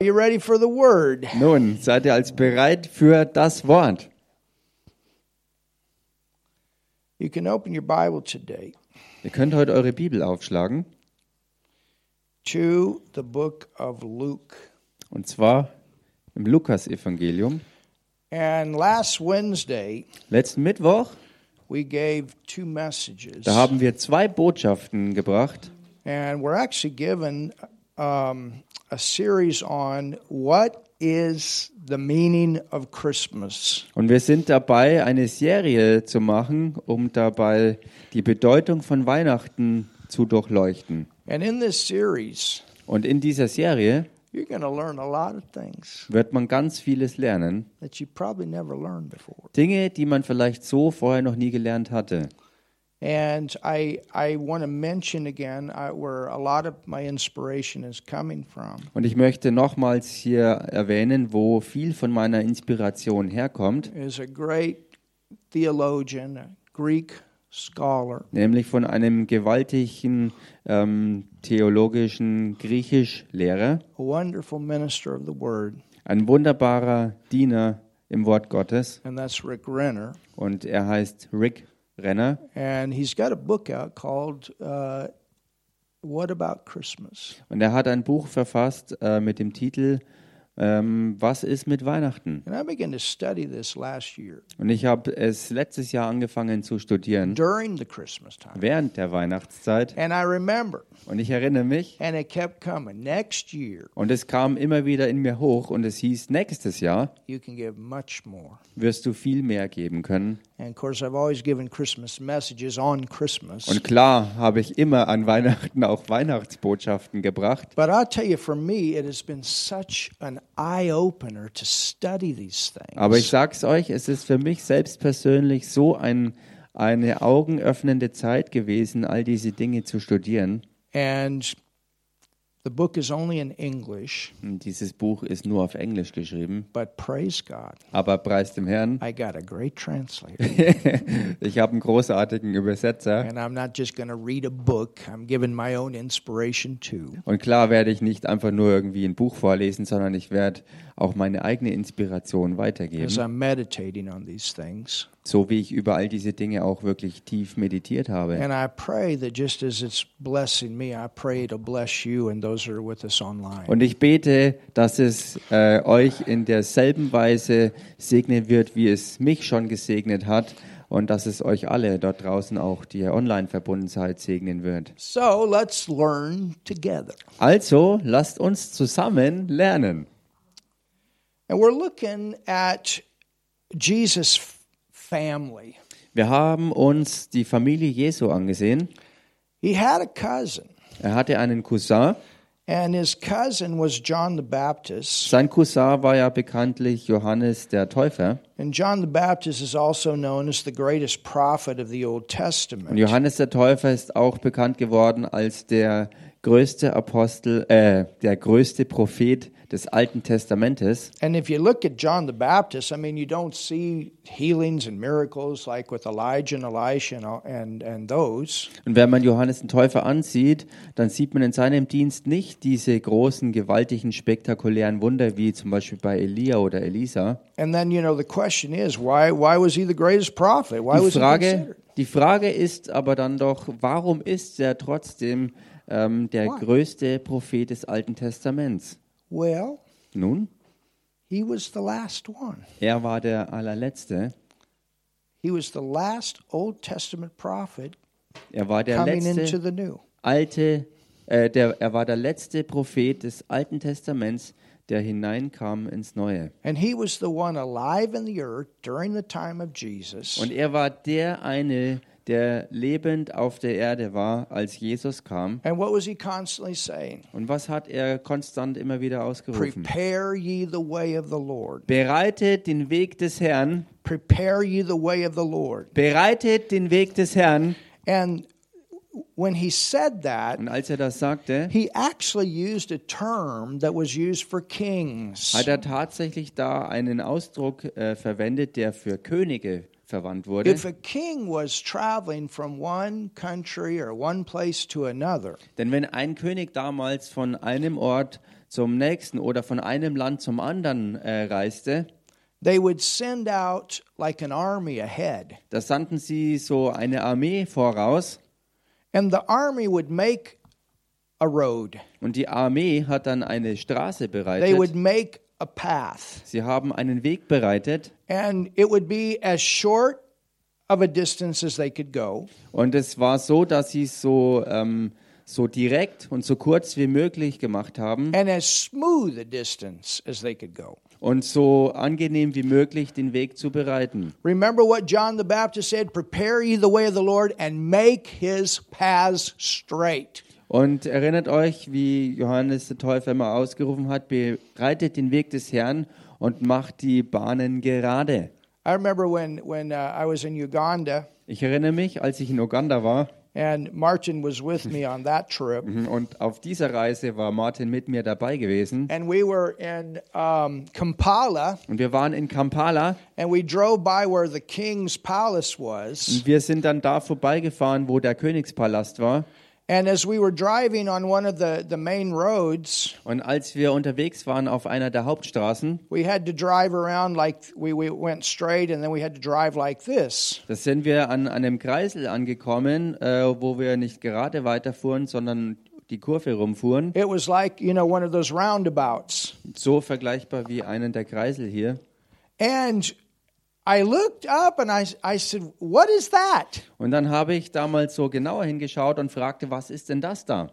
Are you ready for the word? Nun, seid ihr als bereit für das Wort? You can open your Bible today Ihr könnt heute eure Bibel aufschlagen. to the book of Luke. Und zwar im Lukas-Evangelium. And last Wednesday, Letzten Mittwoch, we gave two messages. da haben wir zwei Botschaften gebracht. And we're actually given um, a series on what is the meaning of Christmas. Und wir sind dabei, eine Serie zu machen, um dabei die Bedeutung von Weihnachten zu durchleuchten. And in this series, Und in dieser Serie you're going to learn a lot of things wird man ganz vieles lernen. that you probably never learned before. Dinge, die man vielleicht so vorher noch nie gelernt hatte. And I, I want to mention again uh, where a lot of my inspiration is coming from. Und ich möchte nochmals hier erwähnen, wo viel von meiner Inspiration herkommt, Is a great theologian, a Greek scholar, nämlich von einem gewaltigen ähm, theologischen Griechischlehrer, a wonderful minister of the word, ein wunderbarer Diener im Wort Gottes. and that's Rick Renner. Und er heißt Rick Renner. And he's got a book out called uh, What About Christmas? Und er hat ein Buch verfasst äh, mit dem Titel ähm, Was ist mit Weihnachten? And I began to study this last year Und ich habe es letztes Jahr angefangen zu studieren, during the Christmas time. während der Weihnachtszeit. And I remember, Und ich erinnere mich, and it kept coming. Next year, und es kam immer wieder in mir hoch und es hieß, nächstes Jahr you can give much more. wirst du viel mehr geben können. And of course, I've always given Christmas messages on Christmas. Und klar habe ich immer an Weihnachten auch Weihnachtsbotschaften gebracht. But I'll tell you, for me, it has been such an eye opener to study these things. Aber ich sag's euch, es ist für mich selbst persönlich so ein, eine augenöffnende Zeit gewesen, all diese Dinge zu studieren. and the book is only in English, dieses Buch ist nur auf Englisch geschrieben, but praise God, aber preis dem Herrn, I got a great translator. ich habe einen großartigen Übersetzer. and I'm not just going to read a book, I'm giving my own inspiration too. Und klar werde ich nicht einfach nur irgendwie ein Buch vorlesen, sondern ich werde auch meine eigene Inspiration weitergeben, things. so wie ich über all diese Dinge auch wirklich tief meditiert habe. And I pray that just as it's blessing me, I pray it'll bless you and those that are with us online. Und ich bete, dass es äh, euch in derselben Weise segnen wird, wie es mich schon gesegnet hat und dass es euch alle dort draußen auch, die ihr online verbunden seid, segnen wird. So let's learn together. Also, lasst uns zusammen lernen. And we're looking at Jesus' family. Wir haben uns die Familie Jesu angesehen. He had a cousin, Er hatte einen Cousin. and his cousin was John the Baptist. Sein Cousin war ja bekanntlich Johannes der Täufer. And John the Baptist is also known as the greatest prophet of the Old Und Testament. Johannes der Täufer ist auch bekannt geworden als der größte Apostel, äh, der größte Prophet des Alten Testamentes. And if you look at John the Baptist, I mean, you don't see healings and miracles like with Elijah and Elisha and, and, those. Und wenn man Johannes den Täufer ansieht, dann sieht man in seinem Dienst nicht diese großen, gewaltigen, spektakulären Wunder wie zum Beispiel bei Elia oder Elisa. And then, you know, the question is, why, why was he the greatest prophet? Why Die was he considered? die Frage ist aber dann doch, warum ist er trotzdem ähm, der Why? größte Prophet des Alten Testaments? Well, Nun, he was the last one. er war der allerletzte. He was the last Old Testament prophet Er war der coming into letzte the new. alte, äh, der, er war der letzte Prophet des Alten Testaments, der hineinkam ins Neue. And he was the one alive in the earth during the time of Jesus. Und er war der eine, der lebend auf der Erde war, als Jesus kam. And what was he constantly saying? Und was hat er konstant immer wieder ausgerufen? Prepare ye the way of the Lord. Bereitet den Weg des Herrn, Prepare ye the way of the Lord. bereitet den Weg des Herrn. And when he said that, Und als er das sagte, he actually used a term that was used for kings. hat er tatsächlich da einen Ausdruck äh, verwendet, der für Könige verwandt wurde. If a king was traveling from one country or one place to another, Denn wenn ein König damals von einem Ort zum nächsten oder von einem Land zum anderen äh, reiste, they would send out like an army ahead. da sandten sie so eine Armee voraus And the army would make a road, und die Armee hat dann eine Straße they would bereitet. make a path. Sie haben einen Weg bereitet And it would be as short of a distance as they could go. und es war so, dass sie so, ähm, so direkt und so kurz wie möglich gemacht haben and as smooth a distance as they could go. und so angenehm wie möglich den Weg zu bereiten. Remember what John the Baptist said Prepare ye the way of the Lord and make his paths straight. Und erinnert euch, wie Johannes der Täufer immer ausgerufen hat, bereitet den Weg des Herrn und macht die Bahnen gerade. I remember when, when uh, I was in Uganda Ich erinnere mich, als ich in Uganda war and Martin was with me on that trip. und auf dieser Reise war Martin mit mir dabei gewesen And we were in um, Kampala und wir waren in Kampala and we drove by where the king's palace was. und wir sind dann da vorbeigefahren, wo der Königspalast war. And as we were driving on one of the, the main roads, Und als wir unterwegs waren auf einer der Hauptstraßen, we had to drive around like we, we went straight and then we had to drive like this. da sind wir an einem Kreisel angekommen, äh, wo wir nicht gerade weiterfuhren, sondern die Kurve rumfuhren. It was like, you know, one of those roundabouts. So vergleichbar wie einen der Kreisel hier. And Und dann habe ich damals so genauer hingeschaut und fragte, was ist denn das da?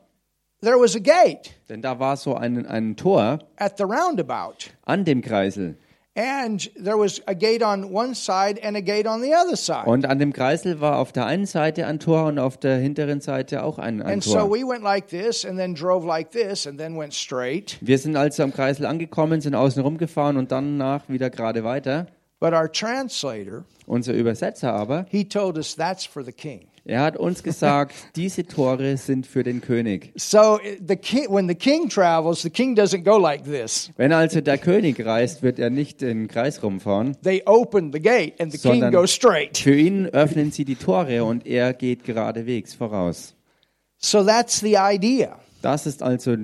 There was a gate Denn da war so ein, ein Tor at the roundabout. an dem Kreisel. And there was a gate on one side and a gate on the other side. Und an dem Kreisel war auf der einen Seite ein Tor und auf der hinteren Seite auch ein, ein And so Tor. we went like this and then drove like this and then went straight. Wir sind also am Kreisel angekommen, sind außen rumgefahren und dann nach wieder gerade weiter. But our translator, Unser Übersetzer aber, he told us that's for the king. er hat uns gesagt, diese Tore sind für den König. So the king, when the king travels, the king doesn't go like this. Wenn also der König reist, wird er nicht im Kreis rumfahren. They open the gate and the king goes straight. Für ihn öffnen sie die Tore und er geht geradewegs voraus. So that's the idea. Das ist also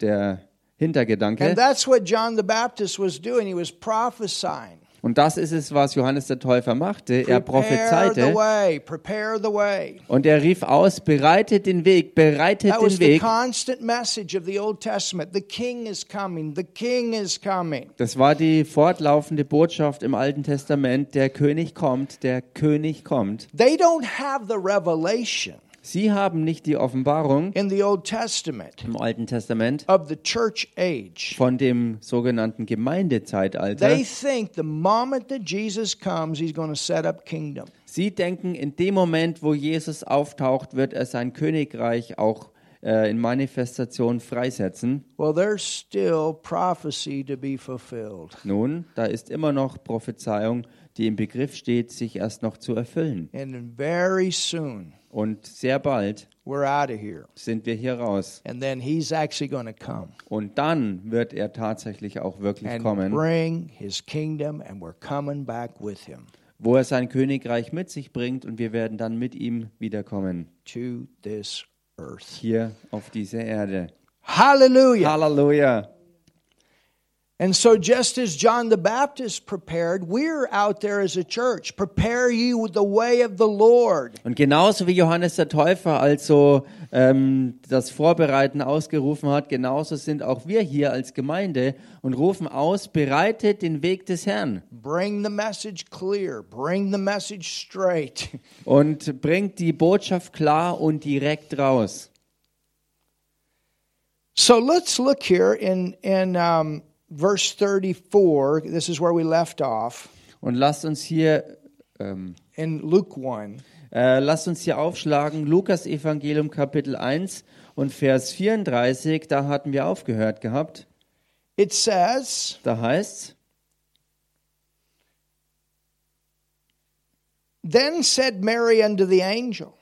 der Hintergedanke. And that's what John the Baptist was doing. He was prophesying. Und das ist es, was Johannes der Täufer machte. Er prophezeite way, prepare the way. und er rief aus, bereitet den Weg, bereitet den Weg. Das war die fortlaufende Botschaft im Alten Testament. Der König kommt, der König kommt. They don't have the revelation Sie haben nicht die Offenbarung in the Old Testament im Alten Testament of the church age. von dem sogenannten Gemeindezeitalter. They think the moment that Jesus comes, he's going to set up kingdom. Sie denken, in dem Moment, wo Jesus auftaucht, wird er sein Königreich auch äh, in Manifestation freisetzen. Well, there's still prophecy to be fulfilled. Nun, da ist immer noch Prophezeiung, die im Begriff steht, sich erst noch zu erfüllen. And very soon, Und sehr bald sind wir hier raus. And then he's actually going to come Und dann wird er tatsächlich auch wirklich and kommen, bring his kingdom, and we're coming back with him wo er sein Königreich mit sich bringt und wir werden dann mit ihm wiederkommen, to this earth. hier auf diese Erde. Hallelujah. Halleluja! And so, just as John the Baptist prepared, we're out there as a church. Prepare you the way of the Lord. Und genauso wie Johannes der Täufer also ähm, das Vorbereiten ausgerufen hat, genauso sind auch wir hier als Gemeinde und rufen aus, bereitet den Weg des Herrn Bring the message clear, bring the message straight. und bringt die Botschaft klar und direkt raus. So, let's look here in, in um, verse 34. This is where we left off Und lasst uns hier ähm, in Luke 1. äh, lasst uns hier aufschlagen, Lukas Evangelium Kapitel 1 und Vers 34, da hatten wir aufgehört gehabt. It says, Da heißt's, Then said Mary unto the angel,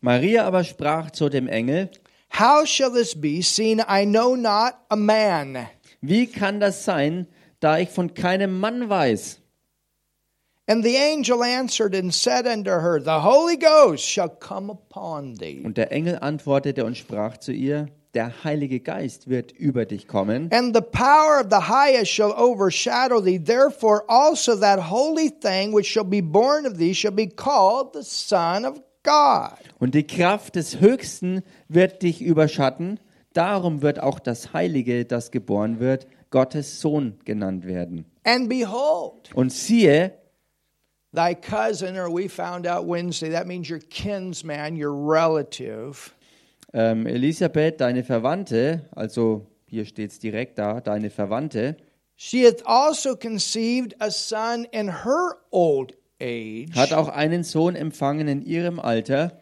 Maria aber sprach zu dem Engel, How shall this be, seeing I know not a man? Wie kann das sein, da ich von keinem Mann weiß? And the angel answered and said unto her, The Holy Ghost shall come upon thee, Und der Engel antwortete und sprach zu ihr, der Heilige Geist wird über dich kommen. And the power of the highest shall overshadow thee. Therefore also that holy thing which shall be born of thee shall be called the Son of God. Und die Kraft des Höchsten wird dich überschatten. Darum wird auch das Heilige, das geboren wird, Gottes Sohn genannt werden. And behold, Und siehe, thy cousin, or we found out Wednesday, that means your kinsman, your relative, ähm, Elisabeth, deine Verwandte, also hier steht es direkt da, deine Verwandte, she hath also conceived a son in her old age. hat auch einen Sohn empfangen in ihrem Alter.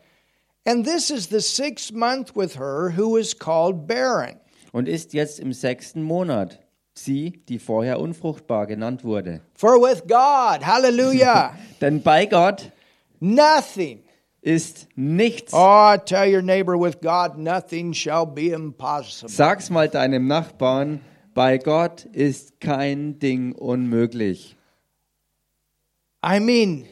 And this is the sixth month with her who is called barren. und ist jetzt im sechsten Monat. Sie, die vorher unfruchtbar genannt wurde. For with God, hallelujah, Denn bei Gott nothing. ist nichts. Oh, tell your neighbor, with God, nothing shall be impossible. Sag's mal deinem Nachbarn, bei Gott ist kein Ding unmöglich. I mean,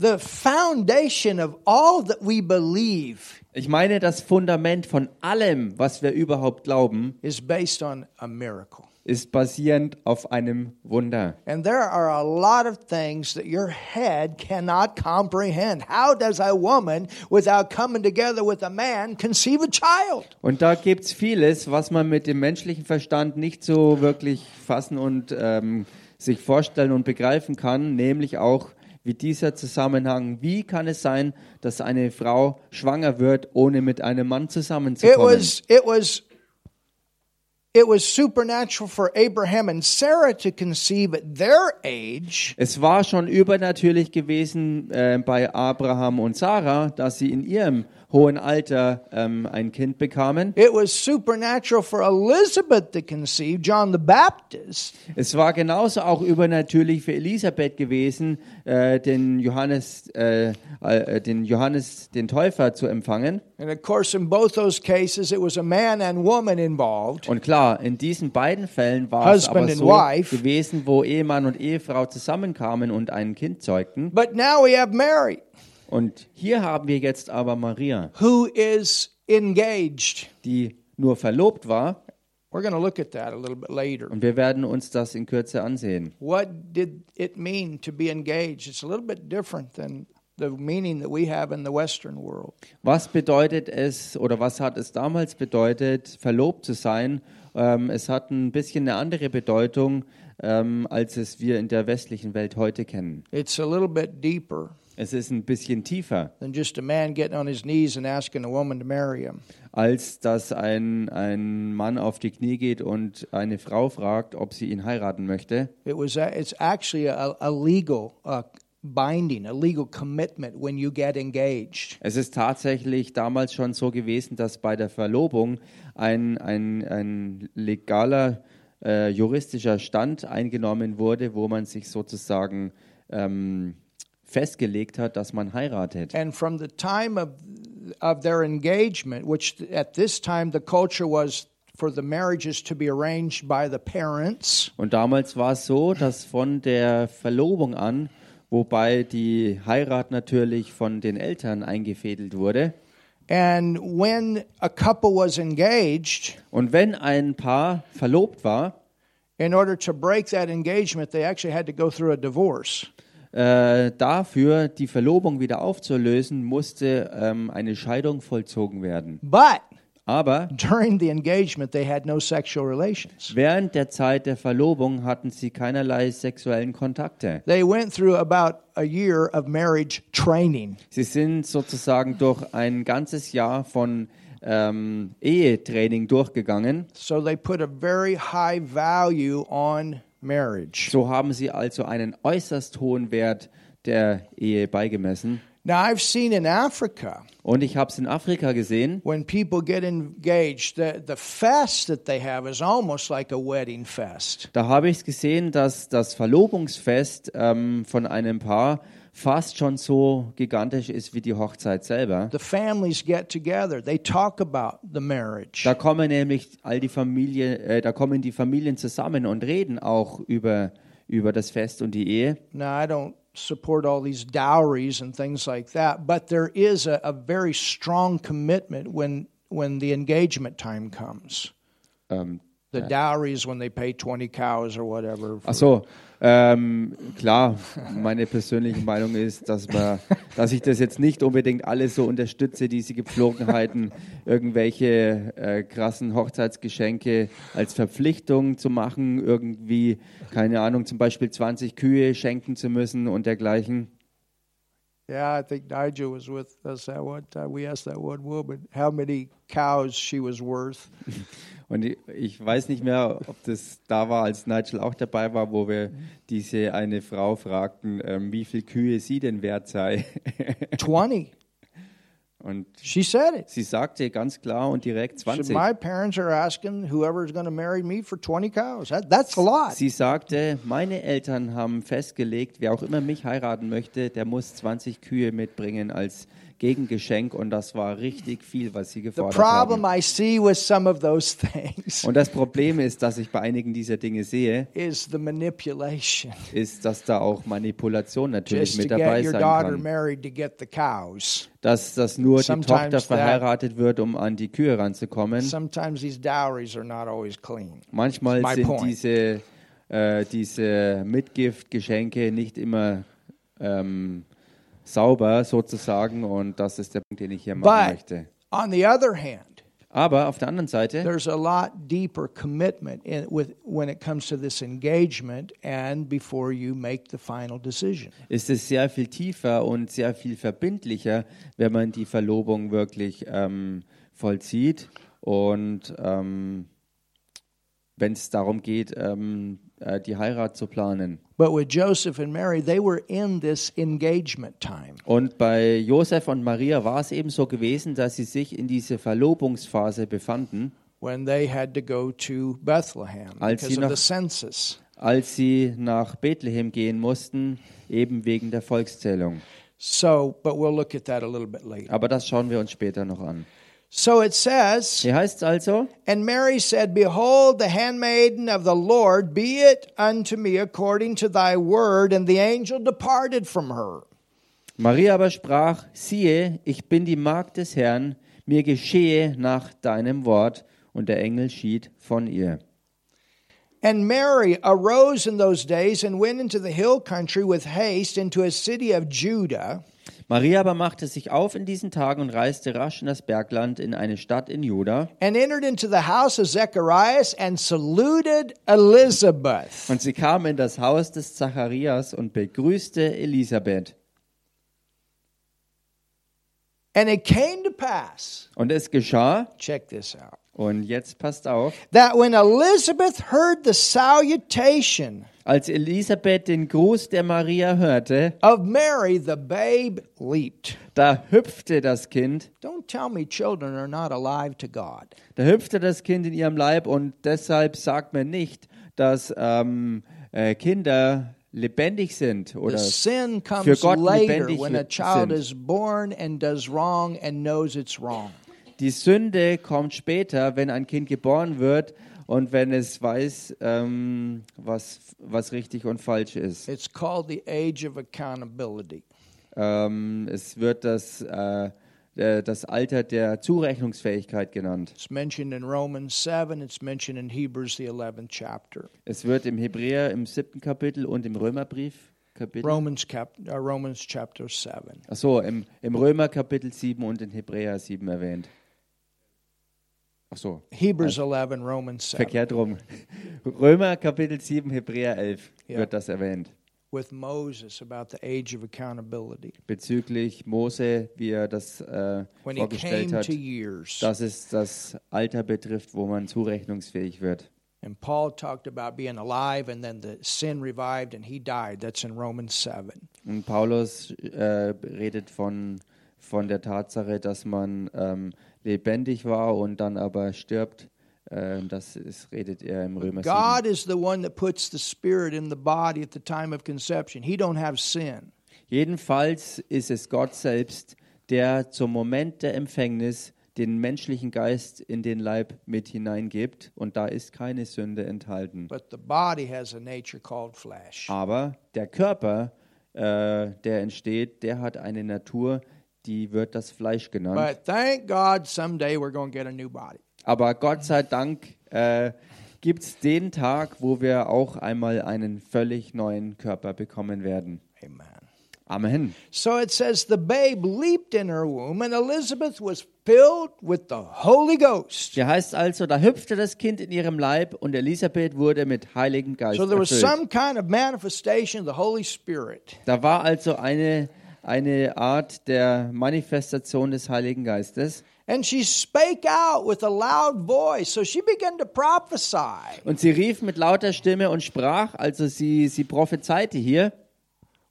the foundation of all that we believe Ich meine, das Fundament von allem, was wir überhaupt glauben, is based on a miracle. ist basierend auf einem Wunder. And there are a lot of things that your head cannot comprehend. How does a woman, without coming together with a man, conceive a child? Und da gibt's vieles, was man mit dem menschlichen Verstand nicht so wirklich fassen und ähm, sich vorstellen und begreifen kann, nämlich auch wie dieser Zusammenhang. Wie kann es sein, dass eine Frau schwanger wird, ohne mit einem Mann It zusammenzukommen? was, it was, it was supernatural for Abraham and Sarah to conceive at their age. Es war schon übernatürlich gewesen äh, bei Abraham und Sarah, dass sie in ihrem hohen Alter ähm, ein Kind bekamen. It was supernatural for Elizabeth to conceive John the Baptist. Es war genauso auch übernatürlich für Elisabeth gewesen, äh, den Johannes, äh, äh, den Johannes, den Täufer zu empfangen. And of course, in both those cases, it was a man and woman involved. Und klar, in diesen beiden Fällen war es Husband aber and so wife. gewesen, wo Ehemann und Ehefrau zusammenkamen und ein Kind zeugten. But now we have Mary, Und hier haben wir jetzt aber Maria, who is engaged. die nur verlobt war. We're going to look at that a little bit later. Und wir werden uns das in Kürze ansehen. What did it mean to be engaged? It's a little bit different than the meaning that we have in the Western world. Was bedeutet es oder was hat es damals bedeutet, verlobt zu sein? Ähm, es hat ein bisschen eine andere Bedeutung, ähm, als es wir in der westlichen Welt heute kennen. It's a little bit deeper Es ist ein bisschen tiefer, als dass ein, ein Mann auf die Knie geht und eine Frau fragt, ob sie ihn heiraten möchte. It was a, it's actually a, a legal uh, binding, a legal commitment when you get engaged. Es ist tatsächlich damals schon so gewesen, dass bei der Verlobung ein, ein, ein legaler äh, juristischer Stand eingenommen wurde, wo man sich sozusagen ähm, festgelegt hat, dass man heiratet. And from the time of of their engagement, which at this time the culture was for the marriages to be arranged by the parents, Und damals war es so, dass von der Verlobung an, wobei die Heirat natürlich von den Eltern eingefädelt wurde, and when a couple was engaged, und wenn ein Paar verlobt war, in order to break that engagement, they actually had to go through a divorce. Äh, dafür die Verlobung wieder aufzulösen, musste ähm, eine Scheidung vollzogen werden. But Aber during the engagement, they had no sexual relations. während der Zeit der Verlobung hatten sie keinerlei sexuellen Kontakte. They went through about a year of marriage training. Sie sind sozusagen durch ein ganzes Jahr von ähm, Ehetraining durchgegangen. So they put a very high value on marriage. So haben sie also einen äußerst hohen Wert der Ehe beigemessen. Now, I've seen in Africa, Und ich habe es in Afrika gesehen, when people get engaged, the, the fest that they have is almost like a wedding fest. da habe ich es gesehen, dass das Verlobungsfest ähm, von einem Paar fast schon so gigantisch ist wie die Hochzeit selber. The families get together, they talk about the marriage. Da kommen nämlich all die Familie, äh, da kommen die Familien zusammen und reden auch über, über das Fest und die Ehe. Now, I don't support all these dowries and things like that, but there is a, a very strong commitment when when the engagement time comes. Ähm, The dowry is when they pay 20 cows or whatever. ach so, ähm, klar, meine persönliche Meinung ist, dass, man, dass ich das jetzt nicht unbedingt alles so unterstütze, diese Gepflogenheiten, irgendwelche äh, krassen Hochzeitsgeschenke als Verpflichtung zu machen, irgendwie, keine Ahnung, zum Beispiel 20 Kühe schenken zu müssen und dergleichen. Yeah, I think Nigel was with us that one time. We asked that one woman how many cows she was worth. Und ich, ich weiß nicht mehr, ob das da war, als Nigel auch dabei war, wo wir diese eine Frau fragten, ähm, wie viel Kühe sie denn wert sei. 20. Und She said it. sie sagte ganz klar und direkt She said, 20. My parents are asking whoever's going to marry me for 20 cows. That, that's a lot. Sie sagte, meine Eltern haben festgelegt, wer auch immer mich heiraten möchte, der muss 20 Kühe mitbringen als Gegengeschenk und das war richtig viel, was sie gefordert haben. Und das Problem ist, dass ich bei einigen dieser Dinge sehe, ist, dass da auch Manipulation natürlich mit dabei sein kann. Dass, dass nur die Sometimes Tochter verheiratet wird, um an die Kühe ranzukommen. Manchmal sind diese, äh, diese Mitgiftgeschenke nicht immer ähm, sauber sozusagen und das ist der Punkt, den ich hier machen But möchte. on the other hand, Aber auf der anderen Seite there's a lot deeper commitment in, with, when it comes to this engagement and before you make the final decision. ist es sehr viel tiefer und sehr viel verbindlicher, wenn man die Verlobung wirklich ähm, vollzieht und ähm, wenn es darum geht, ähm, äh, die Heirat zu planen. But with Joseph and Mary, they were in this engagement time. Und bei Josef und Maria war es eben so gewesen, dass sie sich in diese Verlobungsphase befanden, when they had to go to Bethlehem Als because sie of the census. als sie nach Bethlehem gehen mussten, eben wegen der Volkszählung. So, but we'll look at that a little bit later. Aber das schauen wir uns später noch an. So it says, Hier heißt es also, And Mary said, Behold, the handmaiden of the Lord, be it unto me according to thy word. And the angel departed from her. Maria aber sprach, siehe, ich bin die Magd des Herrn, mir geschehe nach deinem Wort. Und der Engel schied von ihr. And Mary arose in those days and went into the hill country with haste into a city of Judah. Maria aber machte sich auf in diesen Tagen und reiste rasch in das Bergland in eine Stadt in Juda. and entered into the house of Zacharias and saluted Elizabeth. Und sie kam in das Haus des Zacharias und begrüßte Elisabeth. And it came to pass, Und es geschah, check this out, und jetzt passt auf, that when Elizabeth heard the salutation als Elisabeth den Gruß der Maria hörte, of Mary, the babe leaped. da hüpfte das Kind, Don't tell me children are not alive to God. da hüpfte das Kind in ihrem Leib und deshalb sagt man nicht, dass ähm, äh, Kinder lebendig sind The oder für Gott later lebendig when a child sind. is born and does wrong and knows it's wrong. Die Sünde kommt später, wenn ein Kind geboren wird und wenn es weiß, ähm, was, was richtig und falsch ist. It's called the age of accountability. Ähm, es wird das, äh, das Alter der Zurechnungsfähigkeit genannt. It's mentioned in Romans 7, it's mentioned in Hebrews, the 11th chapter. Es wird im Hebräer im siebten Kapitel und im Römerbrief Kapitel. Romans, cap, uh, Romans chapter 7. Achso, im, im Römer Kapitel 7 und in Hebräer 7 erwähnt. Achso, Hebrews 11, Romans 7. verkehrt rum. Römer Kapitel 7, Hebräer 11 Ja. wird das erwähnt. With Moses about the age of accountability. Bezüglich Mose, wie er das äh, When he vorgestellt came hat, to years. dass es das Alter betrifft, wo man zurechnungsfähig wird. And Paul talked about being alive and then the sin revived and he died. That's in Romans 7. Und Paulus äh, redet von, von der Tatsache, dass man ähm, lebendig war und dann aber stirbt. Ähm, das ist, redet er im Römer 7. God is the one that puts the spirit in the body at the time of conception. He don't have sin. Jedenfalls ist es Gott selbst, der zum Moment der Empfängnis den menschlichen Geist in den Leib mit hineingibt und da ist keine Sünde enthalten. But the body has a nature called flesh. Aber der Körper, äh, der entsteht, der hat eine Natur, die wird das Fleisch genannt. But thank God someday we're going to get a new body. Aber Gott sei Dank äh, gibt es den Tag, wo wir auch einmal einen völlig neuen Körper bekommen werden. Amen. Amen. So it says the babe leaped in her womb, and Elizabeth was filled with the Holy Ghost. Hier heißt also, da hüpfte das Kind in ihrem Leib und Elisabeth wurde mit Heiligen Geist So there was erfüllt. some kind of manifestation of the Holy Spirit. Da war also eine, eine Art der Manifestation des Heiligen Geistes. And she spake out with a loud voice. So she began to prophesy Und sie rief mit lauter Stimme und sprach, also sie, sie prophezeite hier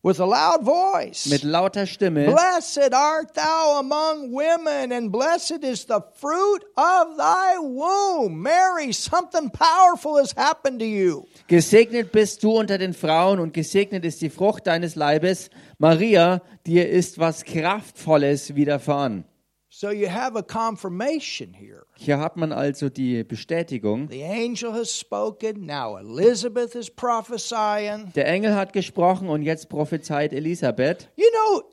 with a loud voice. mit lauter Stimme. Blessed art thou among women, and blessed is the fruit of thy womb. Mary, something powerful has happened to you. Gesegnet bist du unter den Frauen und gesegnet ist die Frucht deines Leibes. Maria, dir ist was Kraftvolles widerfahren. So you have a confirmation here. Hier hat man also die Bestätigung. The angel has spoken. Now Elizabeth is prophesying. Der Engel hat gesprochen und jetzt prophezeit Elisabeth. You know,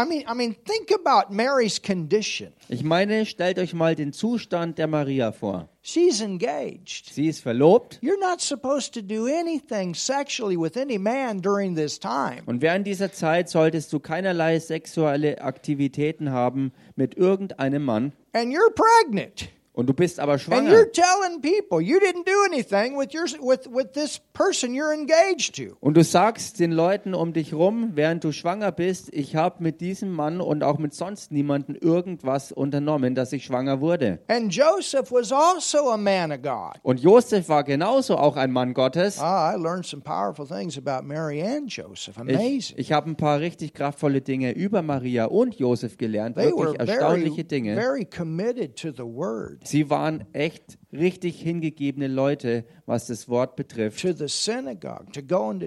I mean, I mean, think about Mary's condition. Ich meine, stellt euch mal den Zustand der Maria vor. She's engaged. Sie ist verlobt You're not supposed to do anything sexually with any man during this time. und während dieser Zeit solltest du keinerlei sexuelle Aktivitäten haben mit irgendeinem Mann. And you're pregnant. Und du bist aber And schwanger. you're telling people you didn't do anything with your with with this person you're engaged to. Und du sagst den Leuten um dich rum, während du schwanger bist, ich habe mit diesem Mann und auch mit sonst niemandem irgendwas unternommen, dass ich schwanger wurde. And Joseph was also a man of God. Und Josef war genauso auch ein Mann Gottes. Ah, I learned some powerful things about Mary and Joseph. Ich, Amazing. ich habe ein paar richtig kraftvolle Dinge über Maria und Josef gelernt, They wirklich very, erstaunliche Dinge. very committed to the word, Sie waren echt richtig hingegebene Leute, was das Wort betrifft. to the synagogue, to going to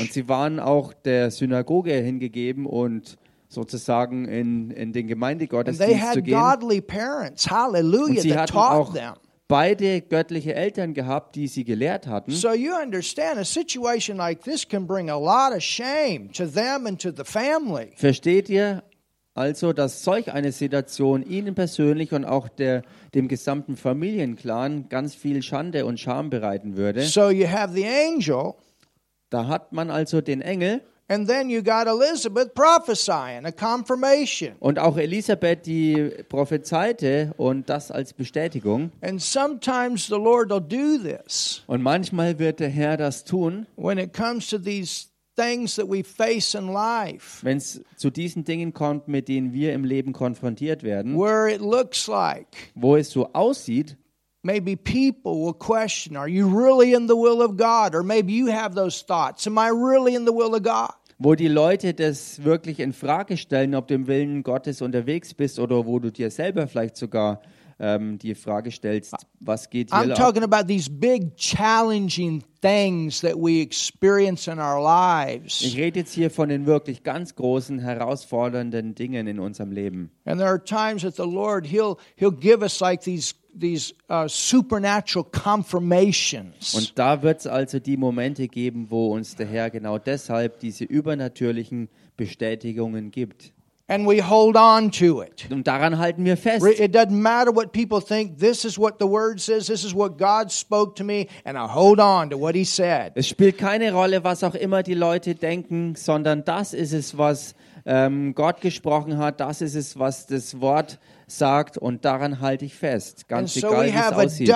Und sie waren auch der Synagoge hingegeben und sozusagen in, in den Gemeindegottesdienst zu had gehen. godly parents, Und hallelujah, sie that hatten taught auch them. beide göttliche Eltern gehabt, die sie gelehrt hatten. So you understand a situation like this can bring a lot of shame to them and to the family. Versteht ihr also, dass solch eine Situation ihnen persönlich und auch der, dem gesamten Familienclan ganz viel Schande und Scham bereiten würde? So you have the angel, Da hat man also den Engel and then you got Elizabeth prophesying, a confirmation. und auch Elisabeth, die prophezeite und das als Bestätigung. And sometimes the Lord will do this Und manchmal wird der Herr das tun, when it comes to these things that we face in life, wenn es zu diesen Dingen kommt, mit denen wir im Leben konfrontiert werden, where it looks like wo es so aussieht, maybe people will question, Are you really in the will of God? Or maybe you have those thoughts, Am I really in the will of God? wo die Leute das wirklich in Frage stellen, ob du im Willen Gottes unterwegs bist oder wo du dir selber vielleicht sogar ähm, die Frage stellst, was geht I'm hier ab? talking about these big, challenging things that we experience in our lives. Ich rede jetzt hier von den wirklich ganz großen, herausfordernden Dingen in unserem Leben. And there are times that the Lord He'll He'll give us like these these uh, supernatural confirmations. Und da wird es also die Momente geben, wo uns der Herr genau deshalb diese übernatürlichen Bestätigungen gibt. And we hold on to it. Und daran halten wir fest. It doesn't matter what people think. This is what the Word says. This is what God spoke to me, and I hold on to what He said. Es spielt keine Rolle, was auch immer die Leute denken, sondern das ist es, was ähm, Gott gesprochen hat. Das ist es, was das Wort sagt. Und daran halte ich fest. And Ganz so egal, wie es aussieht.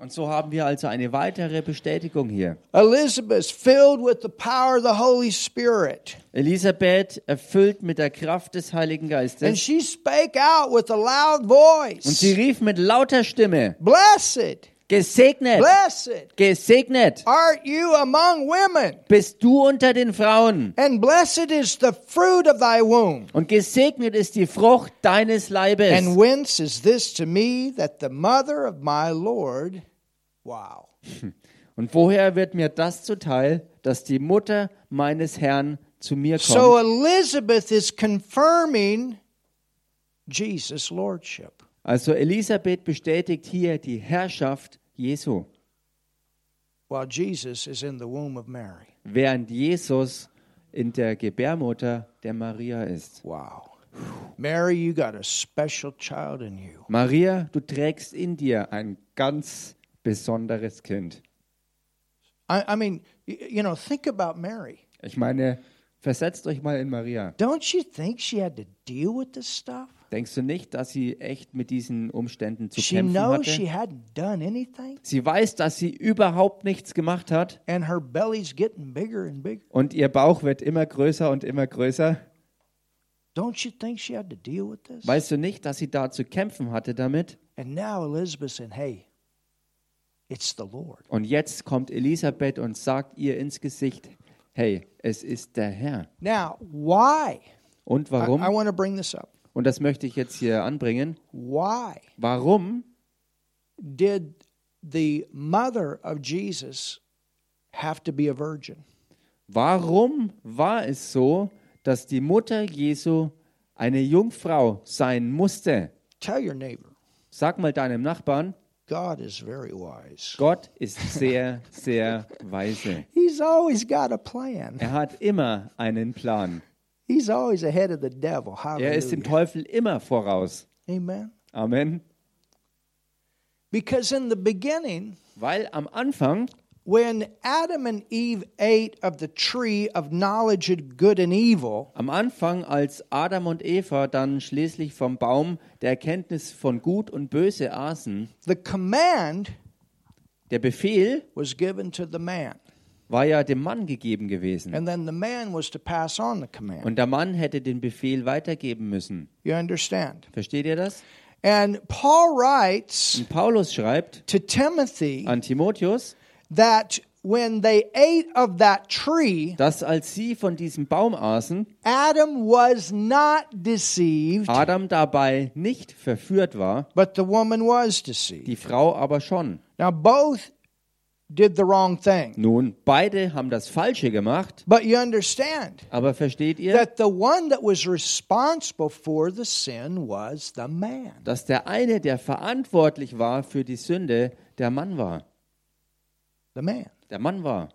Und so haben wir also eine weitere Bestätigung hier. Elizabeth, filled with the power of the Holy Spirit. Elisabeth erfüllt mit der Kraft des Heiligen And Geistes. she spake out with a loud Und voice. sie rief mit lauter Stimme, Blessed, gesegnet, blessed gesegnet art you among women, bist du unter den Frauen. and blessed is the fruit of thy womb. Und gesegnet ist die Frucht deines Leibes. And whence is this to me that the mother of my Lord, wow, Und woher wird mir das zuteil, dass die Mutter meines Herrn zu mir kommt? So Elizabeth is confirming Jesus' lordship. Also Elisabeth bestätigt hier die Herrschaft Jesu, While Jesus is in the womb of Mary. während Jesus in der Gebärmutter der Maria ist. Wow. Mary, you got a special child in you. Maria, du trägst in dir ein ganz besonderes Kind. I, I mean, you know, think about Mary. Ich meine, versetzt euch mal in Maria. Don't you think she had to deal with this stuff? Denkst du nicht, dass sie echt mit diesen Umständen zu She kämpfen knows hatte? she hadn't done anything, Sie weiß, dass sie überhaupt nichts gemacht hat and her belly's getting bigger and bigger. und ihr Bauch wird immer größer und immer größer. Don't you think she had to deal with this? Weißt du nicht, dass sie da zu kämpfen hatte damit? And now Elizabeth said, Hey, it's the Lord. Und jetzt kommt Elisabeth und sagt ihr ins Gesicht, hey, es ist der Herr. Now, why? Und I, warum? I want to bring this up. Und das möchte ich jetzt hier anbringen. Why Warum did the mother of Jesus have to be a virgin? Warum war es so, dass die Mutter Jesu eine Jungfrau sein musste? Tell your neighbor, Sag mal deinem Nachbarn, God is very wise. Gott ist sehr, sehr weise. He's always got a plan. Er hat immer einen Plan. He's always ahead of the devil. Er ist dem. Teufel immer voraus. Amen. Amen. Because in the beginning, Weil am Anfang, when Adam and Eve ate of the tree of knowledge of good and evil, am Anfang, als Adam und Eva dann schließlich vom Baum der Erkenntnis von Gut und Böse aßen, the command der Befehl was given to the man. war ja dem Mann gegeben gewesen. And then the man was to pass on the command. Und der Mann hätte den Befehl weitergeben müssen. You understand? Versteht ihr das? And Paul writes Und Paulus schreibt to Timothy an Timotheus, that when they ate of that tree, dass als sie von diesem Baum aßen, Adam was not deceived, Adam dabei nicht verführt war, but the woman was deceived. die Frau aber schon. Now, both did the wrong thing. Nun, beide haben das Falsche gemacht, But you understand aber versteht ihr, that the one that was responsible for the sin was the man. dass der eine, der verantwortlich war für die Sünde, der Mann war. The man. Der Mann war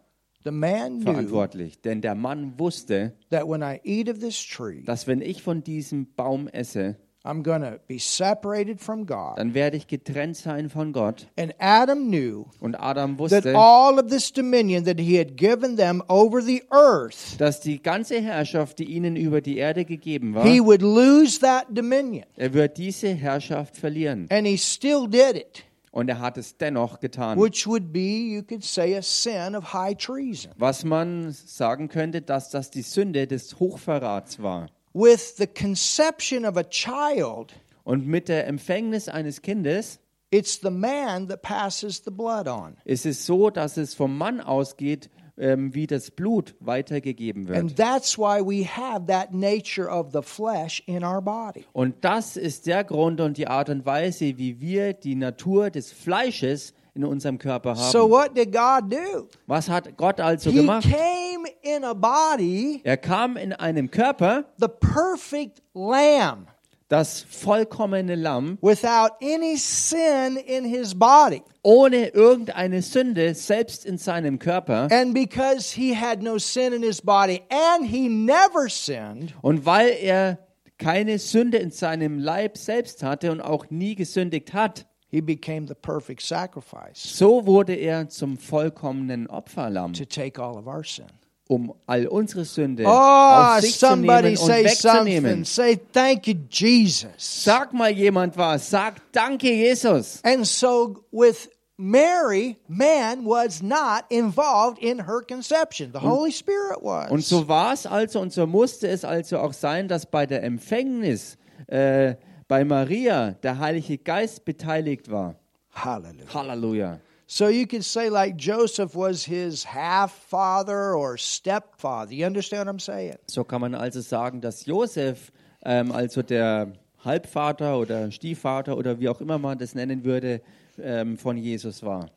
The man knew verantwortlich, denn der Mann wusste, that when I eat of this tree, dass wenn ich von diesem Baum esse, I'm to be separated from God. dann werde ich getrennt sein von Gott. And Adam knew Und Adam that wusste, all of this dominion that he had given them over the earth, dass die ganze Herrschaft, die ihnen über die Erde gegeben war, he would lose that dominion. er wird diese Herrschaft verlieren. And he still did it, Und er hat es dennoch getan. which would be, you could say, a sin of high treason. Was man sagen könnte, dass das die Sünde des Hochverrats war. With the conception of a child, Und mit der Empfängnis eines Kindes it's the man that passes the blood on. ist es so, dass es vom Mann ausgeht, ähm, wie das Blut weitergegeben And wird. that's why we have that nature of the flesh in our body. Und das ist der Grund und die Art und Weise, wie wir die Natur des Fleisches in unserem Körper So haben. what did God do? Was hat Gott also He gemacht? came in a body, Er kam in einem Körper, the perfect lamb, das vollkommene Lamm, without any sin in his body. ohne irgendeine Sünde, selbst in seinem Körper. And because he had no sin in his body and he never sinned, Und weil er keine Sünde in seinem Leib selbst hatte und auch nie gesündigt hat, he became the perfect sacrifice so wurde er zum vollkommenen Opferlamm, to take all of our sin. Um all unsere Sünde Oh, auf sich zu nehmen und wegzunehmen. Say, thank you, Jesus. Sag mal jemand was, sag Danke Jesus. And so with Mary, man was not involved in her conception. The Holy Spirit was. Und so war es also und so musste es also auch sein, dass bei der Empfängnis äh, bei Maria der Heilige Geist beteiligt war. Hallelujah. Halleluja. So you could say, like Joseph was his half father or stepfather. You understand what I'm saying? So kann man also sagen, dass Josef, ähm, also der Halbvater oder Stiefvater oder wie auch immer man das nennen würde, ähm, von Jesus war.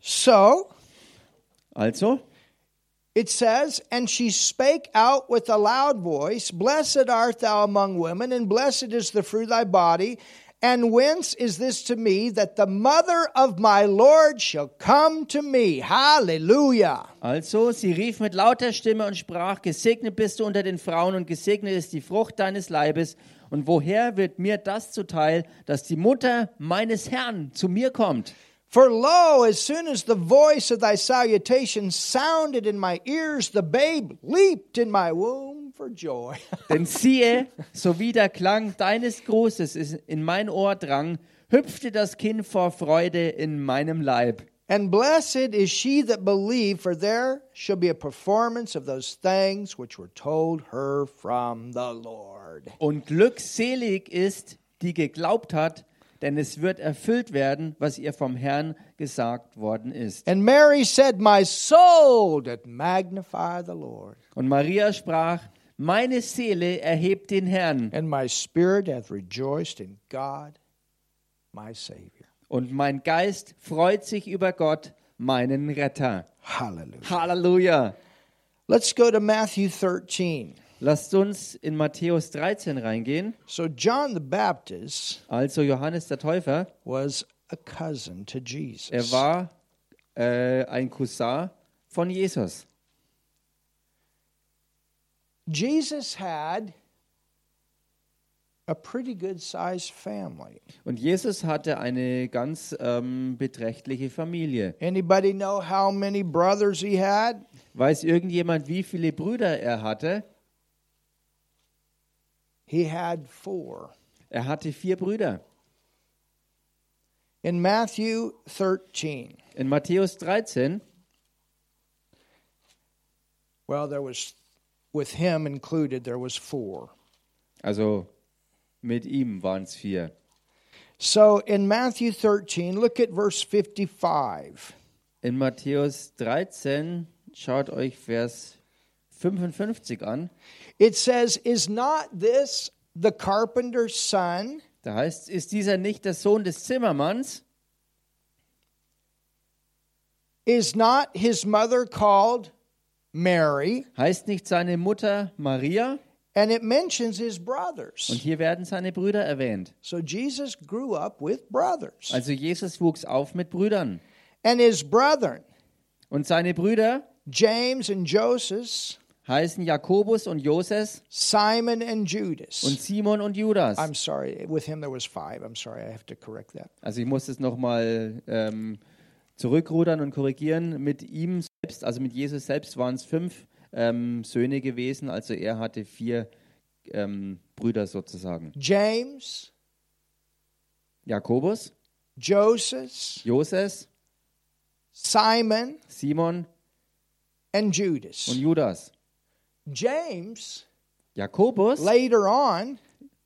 So Also, it says, And she spake out with a loud voice, Blessed art thou among women, and blessed is the fruit of thy body. And whence is this to me that the mother of my Lord shall come to me? Hallelujah. Also, sie rief mit lauter Stimme und sprach, gesegnet bist du unter den Frauen und gesegnet ist die Frucht deines Leibes. Und woher wird mir das zuteil, dass die Mutter meines Herrn zu mir kommt? For lo, as soon as the voice of thy salutation sounded in my ears, the babe leaped in my womb for joy. Denn siehe, so wie der Klang deines Grußes in mein Ohr drang, hüpfte das Kind vor Freude in meinem Leib. And blessed is she that believed, for there shall be a performance of those things which were told her from the Lord. Und glückselig ist, die geglaubt hat, denn es wird erfüllt werden, was ihr vom Herrn gesagt worden ist. And Mary said, My soul doth magnify the Lord, Und Maria sprach, meine Seele erhebt den Herrn and my spirit hath rejoiced in God, my Savior. und mein Geist freut sich über Gott, meinen Retter. Hallelujah. Halleluja. Let's go to Matthew 13. Lasst uns in Matthäus 13 reingehen. So, John the Baptist Also Johannes der Täufer, was a cousin to Jesus. er war äh, ein Cousin von Jesus. Jesus had a pretty good sized family. Und Jesus hatte eine ganz ähm, beträchtliche Familie. Anybody know how many brothers he had? Weiß irgendjemand, wie viele Brüder er hatte? He had four. Er hatte vier Brüder. In Matthew 13, In Matthäus 13, well, there was, with him included, there was four. also mit ihm waren es vier. So in Matthew 13, look at verse 55. In Matthäus 13, schaut euch Vers 55 an. It says, Is not this the carpenter's son? Da heißt, ist dieser nicht der Sohn des Zimmermanns? Is not his mother called Mary? Heißt nicht seine Mutter Maria? And it mentions his Und brothers. hier werden seine Brüder erwähnt. So Jesus grew up with brothers. Also Jesus wuchs auf mit Brüdern. And his brethren, Und seine Brüder James and Joseph, heißen Jakobus und Joses Simon and Judas. und Simon und Judas. I'm sorry, with him there was five. I'm sorry, I have to correct that. Also ich muss es nochmal ähm, zurückrudern und korrigieren. Mit ihm selbst, also mit Jesus selbst waren es fünf ähm, Söhne gewesen. Also er hatte vier ähm, Brüder sozusagen. James, Jakobus, Joseph, Joses, Simon, Simon and und Judas. James, Jakobus later on,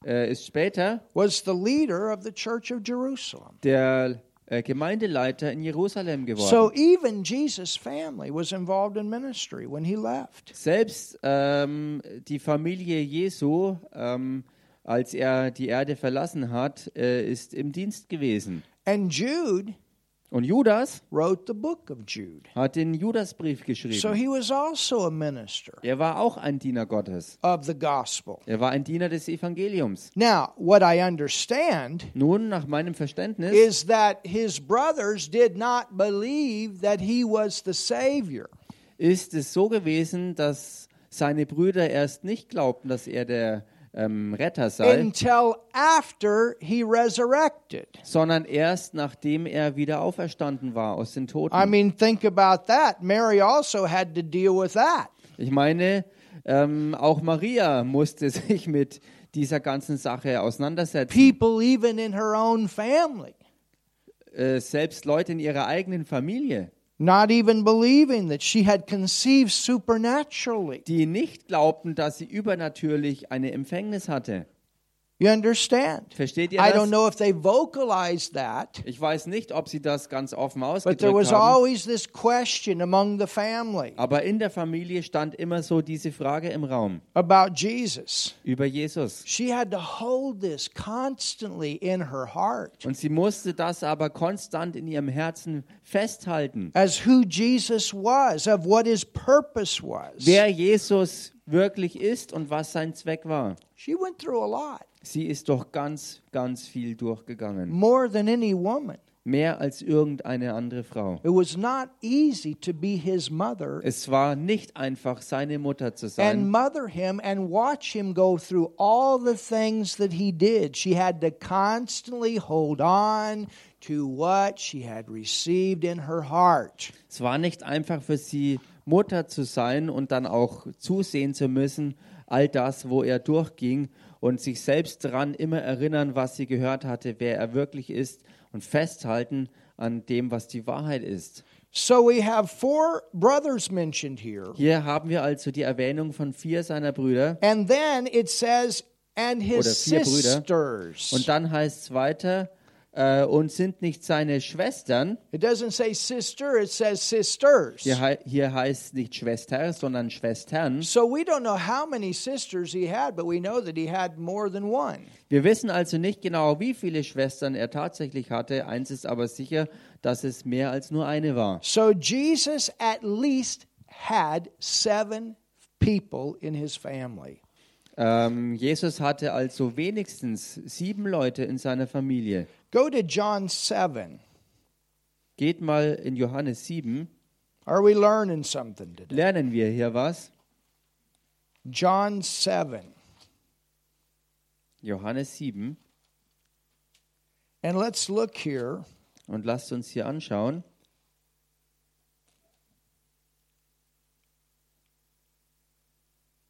äh, ist später was the leader of the Church of Jerusalem. der äh, Gemeindeleiter in Jerusalem geworden. So even Jesus' family was involved in ministry when he left. Selbst ähm, die Familie Jesu, ähm, als er die Erde verlassen hat, äh, ist im Dienst gewesen. And Jude Und Judas wrote the book of Jude. hat den Judasbrief So geschrieben. he was also a minister Er war auch ein Diener Gottes. of the gospel. Er war ein Diener des Evangeliums. Now, what I understand Nun, nach meinem Verständnis, is that his brothers did not believe that he was the Savior. ist es so gewesen, dass seine Brüder erst nicht glaubten, dass er der ähm, Retter sei, until after he resurrected. sondern erst nachdem er wieder auferstanden war aus den Toten. I mean, think about that. Mary also had to deal with that. Ich meine, ähm, auch Maria musste sich mit dieser ganzen Sache auseinandersetzen. People, even in her own family, Äh, selbst Leute in ihrer eigenen Familie, not even believing that she had conceived supernaturally. die nicht glaubten, dass sie übernatürlich eine Empfängnis hatte. You understand? Versteht ihr I don't das? know if they vocalized that, Ich weiß nicht, ob sie das ganz offen but there ausgedrückt was haben. always this question among the family Aber in der Familie stand immer so diese Frage im Raum about Jesus. über Jesus. She had to hold this constantly in her heart Und sie musste das aber konstant in ihrem Herzen festhalten. as who Jesus was, of what his purpose was. Wer Jesus wirklich ist und was sein Zweck war. She went through a lot, Sie ist doch ganz, ganz viel durchgegangen. more than any woman. Mehr als irgendeine andere Frau. It was not easy to be his mother Es war nicht einfach, seine Mutter zu and sein mother him and watch him go through all the things that he did. She had to constantly hold on to what she had received in her heart. Es war nicht einfach für sie, Mutter zu sein und dann auch zusehen zu müssen, all das, wo er durchging und sich selbst daran immer erinnern, was sie gehört hatte, wer er wirklich ist und festhalten an dem, was die Wahrheit ist. So we have four brothers mentioned here. Hier haben wir also die Erwähnung von vier seiner Brüder And then it says, and his Oder vier Brüder. sisters. und dann heißt es weiter, äh, und sind nicht seine Schwestern, It doesn't say sister, it says sisters. hier, hei- hier heißt nicht Schwester, sondern Schwestern. So we don't know how many sisters he had, but we know that he had more than one. Wir wissen also nicht genau, wie viele Schwestern er tatsächlich hatte. Eins ist aber sicher, dass es mehr als nur eine war. So Jesus at least had seven people in his family. Ähm, Jesus hatte also wenigstens sieben Leute in seiner Familie. Go to John 7. Geht mal in Johannes 7, Are we learning something today? lernen wir hier was. John 7. Johannes 7. And let's look here Und lasst uns hier anschauen.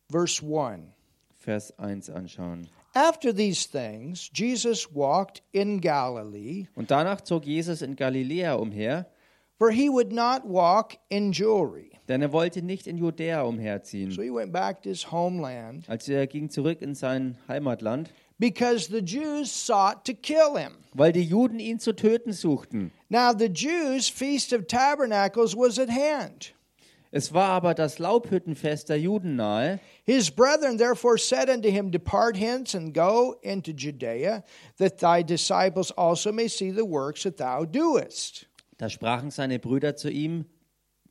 verse 1. Vers 1 anschauen. After these things, Jesus walked in Galilee, Und danach zog Jesus in Galiläa umher, for he would not walk in jewelry. denn er wollte nicht in Judäa umherziehen. So he went back to his homeland Also er ging zurück in sein Heimatland, because the Jews sought to kill him. weil die Juden ihn zu töten suchten. Now, the Jews' Feast of Tabernacles was at hand. Es war aber das Laubhüttenfest der Juden nahe. His brethren therefore said unto him, Depart hence and go into Judea, that thy disciples also may see the works that thou doest. Da sprachen seine Brüder zu ihm,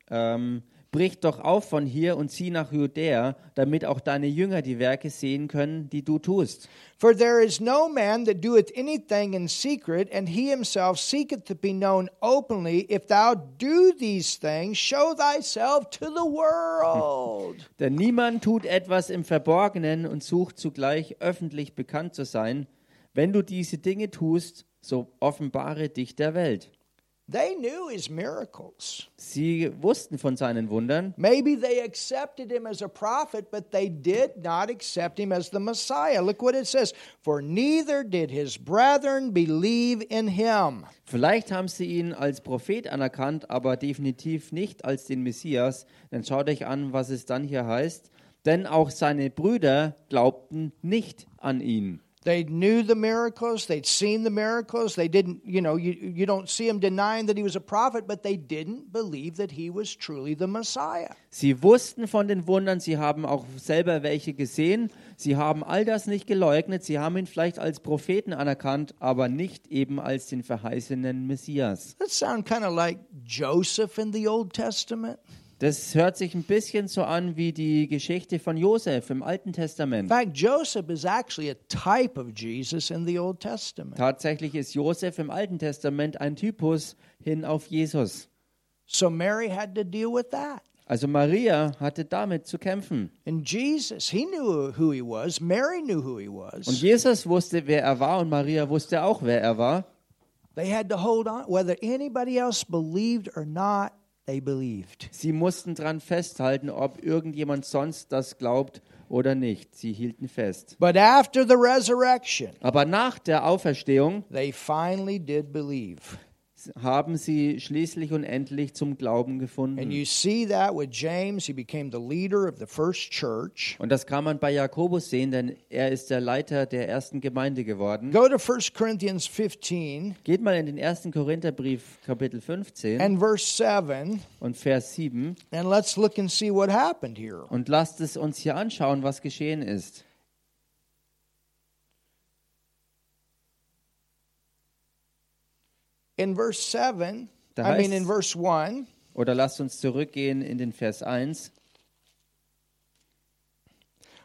ähm, brich doch auf von hier und zieh nach Judäa, damit auch deine Jünger die Werke sehen können, die du tust. For there is no man that doeth anything in secret, and he himself seeketh to be known openly. If thou do these things, show thyself to the world. Denn niemand tut etwas im Verborgenen und sucht zugleich öffentlich bekannt zu sein. Wenn du diese Dinge tust, so offenbare dich der Welt. They knew his miracles. Sie wussten von seinen Wundern. Maybe they accepted him as a prophet, but they did not accept him as the Messiah. Look what it says For neither did his brethren believe in him. Vielleicht haben sie ihn als Prophet anerkannt, aber definitiv nicht als den Messias. Dann schaut euch an, was es dann hier heißt. Denn auch seine Brüder glaubten nicht an ihn. They knew the miracles, they'd seen the miracles. They didn't, you know, you, you don't see them denying that he was a prophet, but they didn't believe that he was truly the Messiah. Sie wussten von den Wundern, sie haben auch selber welche gesehen. Sie haben all das nicht geleugnet. Sie haben ihn vielleicht als Propheten anerkannt, aber nicht eben als den verheißenen Messias. That sound kind of like Joseph in the Old Testament. Das hört sich ein bisschen so an wie die Geschichte von Josef im Alten In Testament. fact, Joseph is actually a type of Jesus in the Old Testament. Tatsächlich ist Josef im Alten Testament ein Typus hin auf Jesus. So Mary had to deal with that. Also Maria hatte damit zu kämpfen. And Jesus, he knew who he was. Mary knew who he Und. Jesus wusste, wer er war und Maria wusste auch, wer er war. They had to hold on. Whether anybody else believed or not. Sie mussten dran festhalten, ob irgendjemand sonst das glaubt oder nicht. Sie hielten fest. But after the resurrection, Aber nach der Auferstehung haben sie schließlich und endlich zum Glauben gefunden. you see that with James. He became the leader of the first church. Und das kann man bei Jakobus sehen, denn er ist der Leiter der ersten Gemeinde geworden. Go to 1 Corinthians 15 Geht mal in den ersten Korintherbrief, Kapitel 15 and verse 7, und Vers 7 and let's look and see what happened here. und lasst es uns hier anschauen, was geschehen ist. In verse 7, Da I mean, in verse 1, Oder lasst uns zurückgehen in den Vers 1.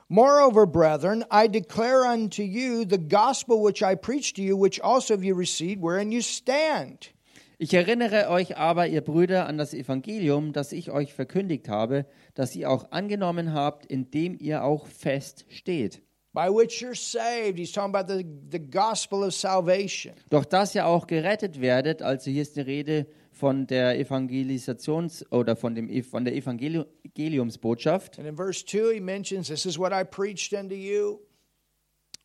Moreover, brethren, I declare unto you the gospel which I preached to you, which also have you received, wherein you stand. Ich erinnere euch aber, ihr Brüder, an das Evangelium, das ich euch verkündigt habe, das ihr auch angenommen habt, in dem ihr auch fest steht. By which you're saved. He's talking about the, the gospel of salvation. Doch dass ihr auch gerettet werdet, also hier ist die Rede von der Evangelisations- oder von, dem, von der Evangeliumsbotschaft. And in verse 2, he mentions, This is what I preached unto you.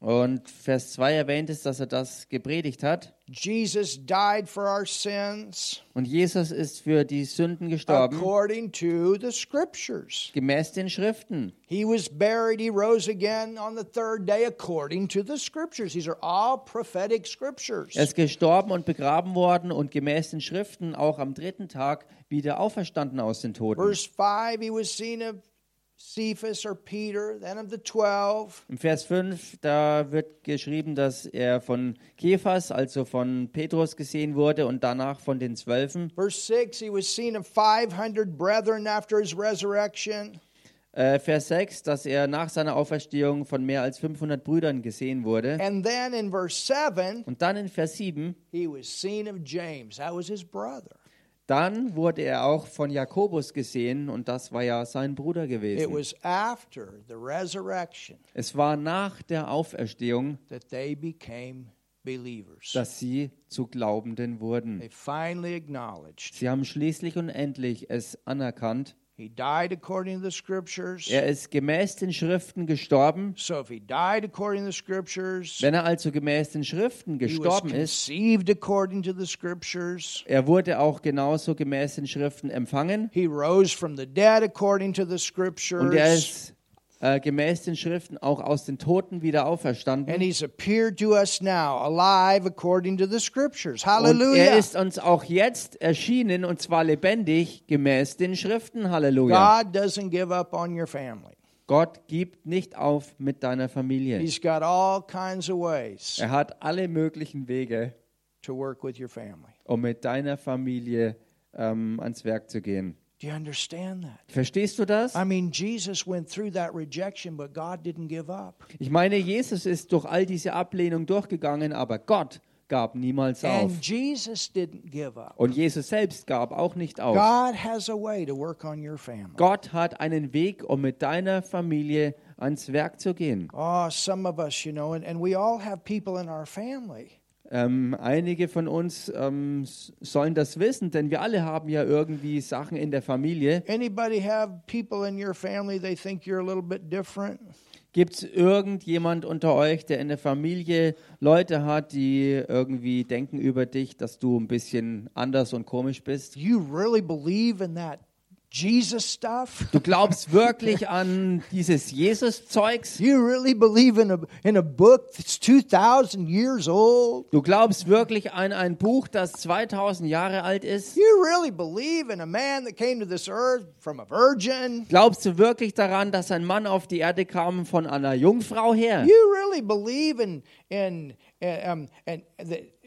Und Vers 2 erwähnt es, dass er das gepredigt hat. Jesus died for our sins Und Jesus ist für die Sünden gestorben, according to the scriptures. gemäß den Schriften. He was buried, he rose again on the third day according to the scriptures. These are all prophetic scriptures. Er ist gestorben und begraben worden und gemäß den Schriften auch am dritten Tag wieder auferstanden aus den Toten. Verse 5, he was seen of Cephas or Peter, then of the twelve. Im Vers 5, da wird geschrieben, dass er von Kephas, also von Petrus gesehen wurde und danach von den Zwölfen. Verse 6, he was seen of 500 brethren after his resurrection. Äh, Vers 6, dass er nach seiner Auferstehung von mehr als 500 Brüdern gesehen wurde. And then in verse 7, Und dann in Vers 7, he was seen of James. That was his brother. Dann wurde er auch von Jakobus gesehen und das war ja sein Bruder It gewesen. was after the resurrection Es war nach der Auferstehung, that they became believers. dass sie zu Glaubenden wurden. They finally acknowledged Sie haben schließlich und endlich es anerkannt. He died according to the scriptures. Er ist gemäß den Schriften gestorben. So if he died according to the scriptures, Wenn er also gemäß den Schriften gestorben ist, conceived according to the scriptures. er wurde auch genauso gemäß den Schriften empfangen He rose from the dead according to the scriptures. und er ist äh, gemäß den Schriften auch aus den Toten wieder And auferstanden. he's appeared to us now, alive according to the scriptures. Und er Hallelujah. ist uns auch jetzt erschienen und zwar lebendig gemäß den Schriften. Halleluja. God doesn't give up on your family. Gott gibt nicht auf mit deiner Familie. He's got all kinds of ways Er hat alle möglichen Wege, to work with your family. um mit deiner Familie ähm, ans Werk zu gehen. Do you understand that? Verstehst du das? I mean, Jesus went through that rejection, but God didn't give up. Ich meine, Jesus ist durch all diese Ablehnung durchgegangen, aber Gott gab niemals auf. And Jesus didn't give up. Und Jesus selbst gab auch nicht auf. God has a way to work on your family. Gott hat einen Weg, um mit deiner Familie ans Werk zu gehen. Oh, some of us, you know, and, and we all have people in our family. Ähm, einige von uns ähm, sollen das wissen, denn wir alle haben ja irgendwie Sachen in der Familie. Anybody have people in your family they think you're a little bit different? Gibt es irgendjemand unter euch, der in der Familie Leute hat, die irgendwie denken über dich, dass du ein bisschen anders und komisch bist? You really believe in that Jesus stuff? Du glaubst wirklich an dieses Jesus-Zeugs? Do you really believe in a in a book that's 2000 years old? Du glaubst wirklich an ein Buch, das 2000 Jahre alt ist? You really believe in a man that came to this earth from a virgin? Glaubst du wirklich daran, dass ein Mann auf die Erde kam von einer Jungfrau her? You really believe in in uh, um, and that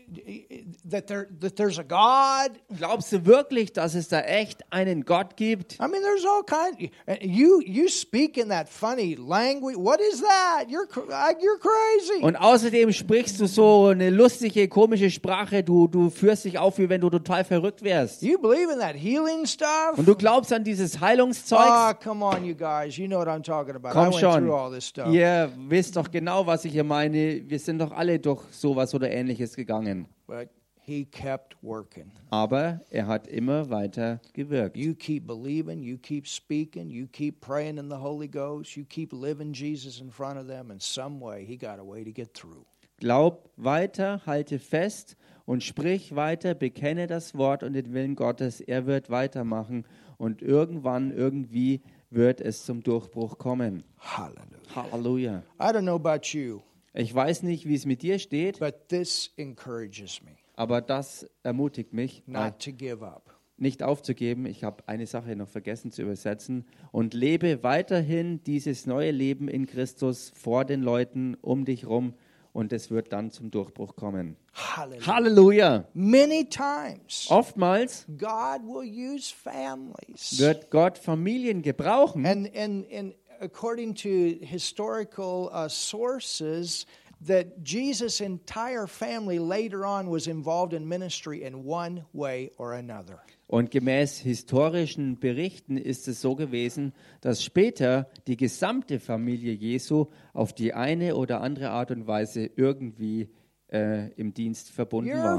that there that there's a God? Glaubst du wirklich, dass es da echt einen Gott gibt? I mean, there's all kinds. You you speak in that funny language. What is that? You're you're crazy. Und außerdem sprichst du so eine lustige, komische Sprache. Du, du führst dich auf, wie wenn du total verrückt wärst. You believe in that healing stuff? Und du glaubst an dieses Heilungszeug? Ah, come on, you guys. You know what I'm talking about. I Komm went schon. through all this stuff. Ihr wisst doch genau, was ich hier meine. Wir sind doch alle durch sowas oder ähnliches gegangen. But he kept working. Aber er hat immer weiter gewirkt. You keep believing, you keep speaking, you keep praying in the Holy Ghost, you keep living Jesus in front of them. In some way, he got a way to get through. Glaub weiter, halte fest und sprich weiter, bekenne das Wort und den Willen Gottes. Er wird weitermachen und irgendwann, irgendwie wird es zum Durchbruch kommen. Hallelujah. Halleluja. I don't know about you, Ich weiß nicht, wie es mit dir steht, but this encourages me aber das ermutigt mich, not to give up. nicht aufzugeben. Ich habe eine Sache noch vergessen zu übersetzen. Und lebe weiterhin dieses neue Leben in Christus vor den Leuten um dich rum und es wird dann zum Durchbruch kommen. Hallelujah. Halleluja! Many times, Oftmals God will use families. wird Gott Familien gebrauchen, And, and, and according to historical uh, sources, that Jesus' entire family later on was involved in ministry in one way or another. Und gemäß historischen Berichten ist es so gewesen, dass später die gesamte Familie Jesu auf die eine oder andere Art und Weise irgendwie äh, im Dienst verbunden Your war.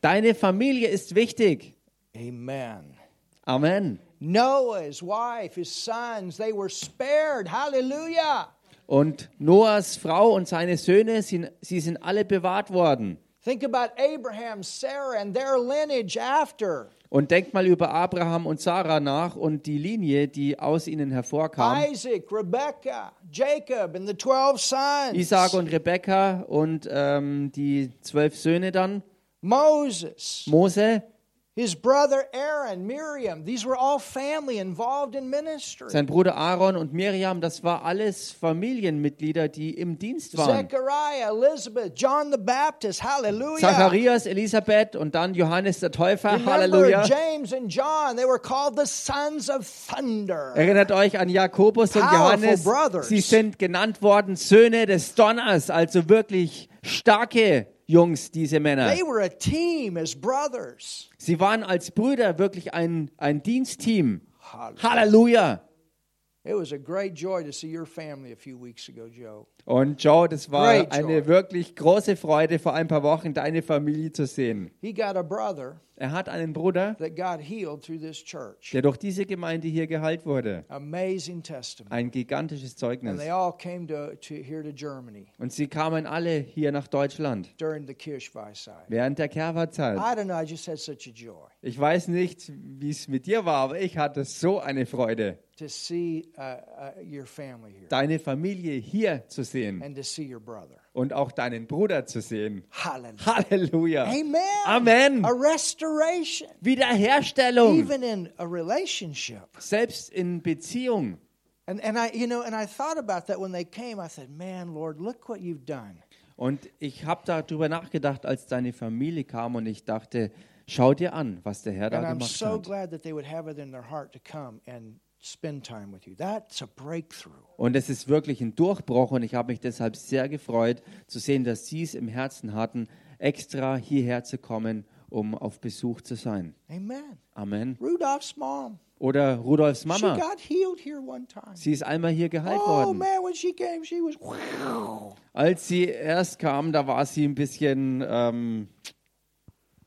Deine Familie ist wichtig. Amen. Amen. Noah, his wife, his sons, they were spared. Hallelujah. Und Noahs Frau und seine Söhne, sind, sie sind alle bewahrt worden. Think about Abraham, Sarah, and their lineage after. Und denkt mal über Abraham und Sarah nach und die Linie, die aus ihnen hervorkam. Isaac, Rebekah, Jacob, and the 12 sons. Isaac und Rebekka und ähm, die zwölf Söhne dann. Moses, Mose, his brother Aaron, Miriam. These were all family involved in ministry. sein Bruder Aaron und Miriam, das war alles Familienmitglieder, die im Dienst waren. Zechariah, Elizabeth, John the Baptist. Hallelujah. Zacharias, Elisabeth und dann Johannes der Täufer. Remember Halleluja. James and John, they were called the sons of thunder. Erinnert euch an Jakobus und Powerful Johannes. brothers. Sie sind genannt worden Söhne des Donners, also wirklich starke Jungs, diese Männer. They were a team as brothers. Sie waren als Brüder wirklich ein, ein Dienstteam. Hallelujah. Halleluja. Und Joe, das war Great joy. eine wirklich große Freude, vor ein paar Wochen deine Familie zu sehen. He got a brother Er hat einen Bruder, that got healed through this church. der durch diese Gemeinde hier geheilt wurde. Amazing testimony. Ein gigantisches And Zeugnis. they all came to, to here to Germany Und sie kamen alle hier nach Deutschland during the Kirchweihzeit. während der Kerwa-Zeit. I don't know, I just had such a joy Ich weiß nicht, wie es mit dir war, aber ich hatte so eine Freude, to see uh, uh, your family here deine Familie hier zu sehen and to see your brother. und auch deinen Bruder zu sehen. Hallelujah. Halleluja. Amen. Amen. A restoration. Wiederherstellung, Even in a relationship. selbst in Beziehung. And, and I, you know, and I thought about that when they came. I said, man, Lord, look what you've done. Und ich habe darüber nachgedacht, als deine Familie kam und ich dachte, schau dir an, was der Herr da And I'm gemacht so hat. glad that they would have it in their heart to come and spend time with you. That's a breakthrough. Und es ist wirklich ein Durchbruch und ich habe mich deshalb sehr gefreut zu sehen, dass sie es im Herzen hatten, extra hierher zu kommen, um auf Besuch zu sein. Amen. Amen. Rudolph's mom. Oder Rudolfs She Mama. got healed here one time. Sie ist einmal hier geheilt Oh worden. man, when she came, she was wow. Als sie erst kam, da war sie ein bisschen, ähm,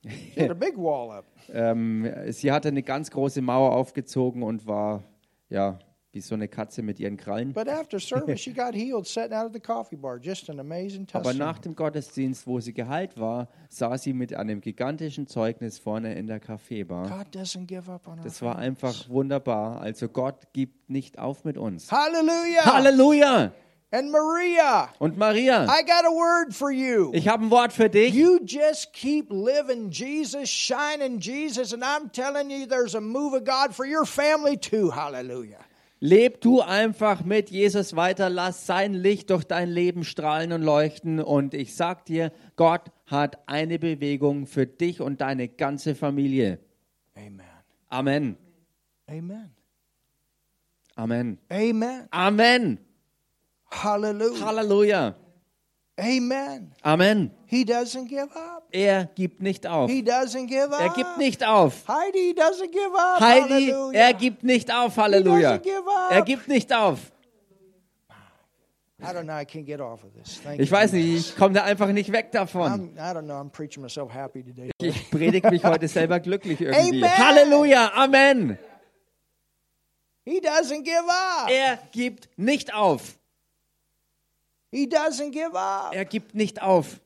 She had a big wall up. ähm, sie hatte eine ganz große Mauer aufgezogen und war, ja, wie so eine Katze mit ihren Krallen. But after service, she got healed sitting out at the coffee bar. Just an amazing Aber nach dem Gottesdienst, wo sie geheilt war, saß sie mit einem gigantischen Zeugnis vorne in der Kaffeebar. Das war einfach wunderbar. Also Gott gibt nicht auf mit uns. Hallelujah. Halleluja! And Maria, Und Maria, I got a word for you. ich habe ein Wort für dich. You just keep living Jesus, shining Jesus, and I'm telling you, there's a move of God for your family too. Hallelujah. Leb du einfach mit Jesus weiter, lass sein Licht durch dein Leben strahlen und leuchten. Und ich sag dir, Gott hat eine Bewegung für dich und deine ganze Familie. Amen. Amen. Amen. Amen. Amen. Amen. Hallelujah. Halleluja. Amen. Amen. He doesn't give up. Er gibt nicht auf. He doesn't give up. Er gibt nicht auf. Heidi doesn't give up. Heidi, er gibt nicht auf. Halleluja. He doesn't give up. Er gibt nicht auf. I don't know. I can't get off of this. Thank Ich weiß nicht, ich komme da einfach nicht weg davon. Ich predige mich heute selber glücklich irgendwie. Amen. Halleluja. Amen. He doesn't give up. Er gibt nicht auf. He doesn't give up. Er gibt nicht auf.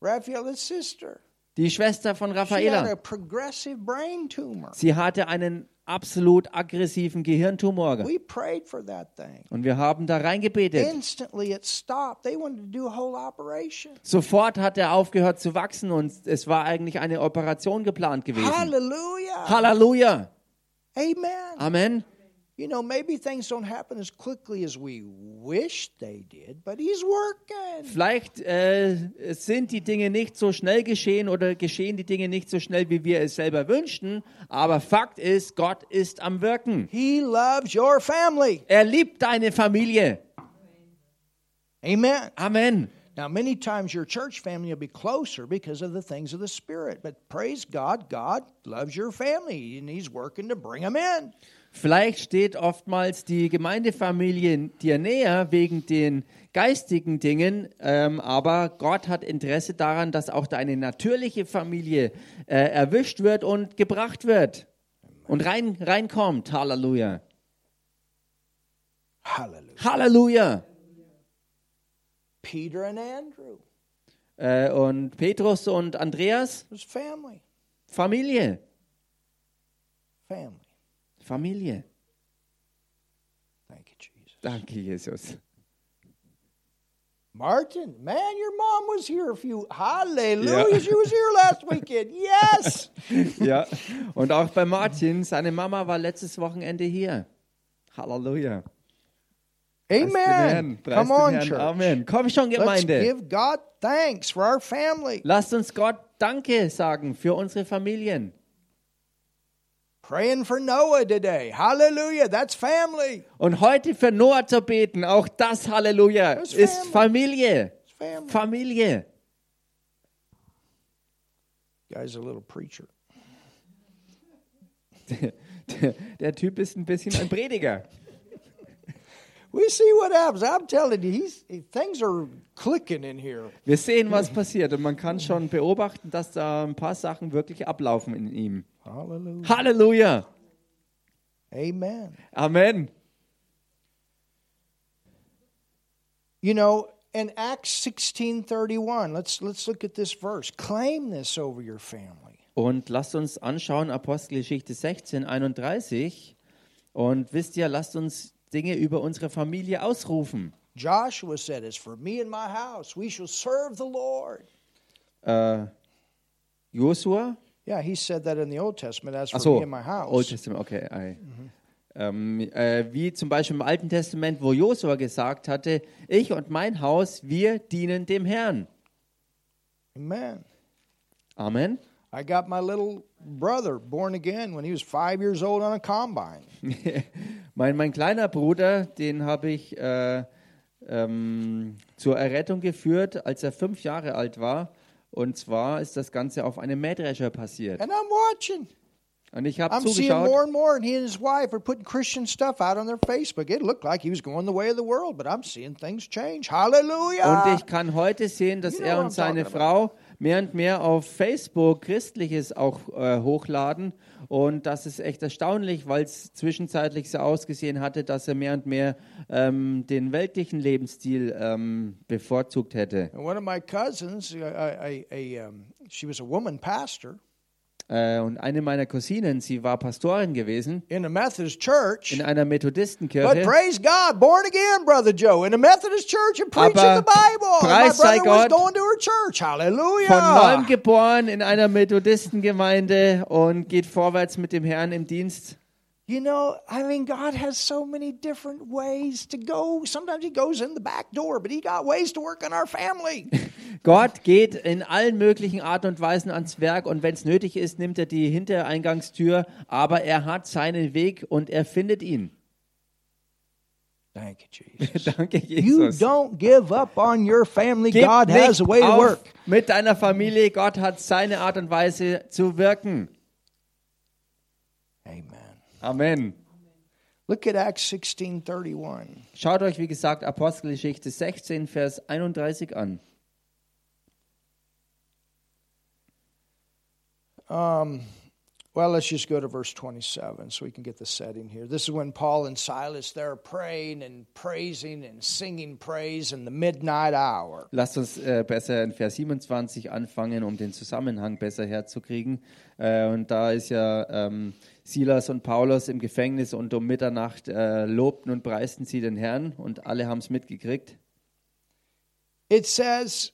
Raphael's sister. Die Schwester von She had a Raffaela, progressive brain tumor. sie hatte einen absolut aggressiven Gehirntumor. We prayed for that thing. Und wir haben da reingebetet. Instantly, it stopped. They wanted to do a whole operation. Sofort hat er aufgehört zu wachsen und es war eigentlich eine Operation geplant gewesen. Hallelujah. Halleluja. Amen. Amen. You know, maybe things don't happen as quickly as we wish they did, but He's working. Vielleicht äh, sind die Dinge nicht so schnell geschehen oder geschehen die Dinge nicht so schnell, wie wir es selber wünschten. Aber Fakt ist, Gott ist am Wirken. He loves your family. Er liebt deine Familie. Amen. Amen. Now, many times your church family will be closer because of the things of the Spirit. But praise God, God loves your family and He's working to bring them in. Vielleicht steht oftmals die Gemeindefamilie dir näher wegen den geistigen Dingen, ähm, aber Gott hat Interesse daran, dass auch deine natürliche Familie äh, erwischt wird und gebracht wird und rein, reinkommt. Halleluja. Hallelujah. Halleluja. Peter and Andrew Äh, und Petrus und Andreas, family. Familie. Family. Familie. Thank you, Jesus. Danke, Jesus. Martin, man, your mom was here a few. Hallelujah. Yeah. She was here last weekend. Yes. Ja, und auch bei Martin, seine Mama war letztes Wochenende hier. Halleluja. Amen. Come on, church. Amen. Komm schon, Let's Gemeinde. give God thanks for our family. Lasst uns Gott Danke sagen für unsere Familien. Praying for Noah today. Hallelujah. That's family. Und heute für Noah zu beten, auch das Halleluja, Das ist ist Familie. Family. Familie. Guy's a little preacher. Der, der Typ ist ein bisschen ein Prediger. We see what happens. I'm telling you, he's, things are clicking in here. Wir sehen, was passiert und man kann schon beobachten, dass da ein paar Sachen wirklich ablaufen in ihm. Hallelujah. Halleluja. Amen. Amen. You know, in Acts 16:31, let's let's look at this verse. Claim this over your family. Und lasst uns anschauen, Apostelgeschichte 16, 31. Und wisst ihr, lasst uns Dinge über unsere Familie ausrufen. Joshua said, "As for me and my house, we shall serve the Lord." Äh, Josua? Yeah, he said that in the Old Testament. As for Achso, me and my house, Old Testament, okay. ei. Ähm, äh, wie zum Beispiel im Alten Testament, wo Josua gesagt hatte, ich und mein Haus, wir dienen dem Herrn. Amen. Amen. I got my little brother born again when he was five years old on a combine. mein, mein kleiner Bruder, den habe ich äh, ähm, zur Errettung geführt, als er fünf Jahre alt war. Und zwar ist das Ganze auf einem Mähdrescher passiert. And I'm watching. Und ich habe I'm seeing zugeschaut. more and more, and he and his wife are putting Christian stuff out on their Facebook. It looked like he was going the way of the world, but I'm seeing things change. Hallelujah. Und ich kann heute sehen, dass You know er und seine Frau mehr und mehr auf Facebook Christliches auch äh, hochladen. Und das ist echt erstaunlich, weil es zwischenzeitlich so ausgesehen hatte, dass er mehr und mehr ähm, den weltlichen Lebensstil ähm, bevorzugt hätte. And one of my cousins, a, a, a, um, she was a woman pastor und eine meiner Cousinen, sie war Pastorin gewesen in a Methodist church. in einer But Methodistenkirche. praise God, born again, Brother Joe, in a Methodist church and preaching Aber the Bible. Preis sei Gott. going to her church. Von Hallelujah. neuem geboren in einer Methodistengemeinde und geht vorwärts mit dem Herrn im Dienst. You know, I mean, God has so many different ways to go. Sometimes He goes in the back door, but He got ways to work in our family. Gott geht in allen möglichen Art und Weisen ans Werk und wenn es nötig ist, nimmt er die Hintereingangstür, aber er hat seinen Weg und er findet ihn. Thank you, Jesus. Danke, You Jesus. don't give up on your family. Gib God has a way to work. mit deiner Familie. Gott hat seine Art und Weise zu wirken. Amen. Look at Acts 16:31. Schaut euch, wie gesagt, Apostelgeschichte 16, Vers 31 an. Um, well, let's just go to verse 27 so we can get the setting here. This is when Paul and Silas they're praying and praising and singing praise in the midnight hour. Lasst uns äh, besser in Vers 27 anfangen, um den Zusammenhang besser herzukriegen. Äh, und da ist ja ähm, Silas und Paulus im Gefängnis und um Mitternacht äh, lobten und preisten sie den Herrn und alle haben es mitgekriegt. It says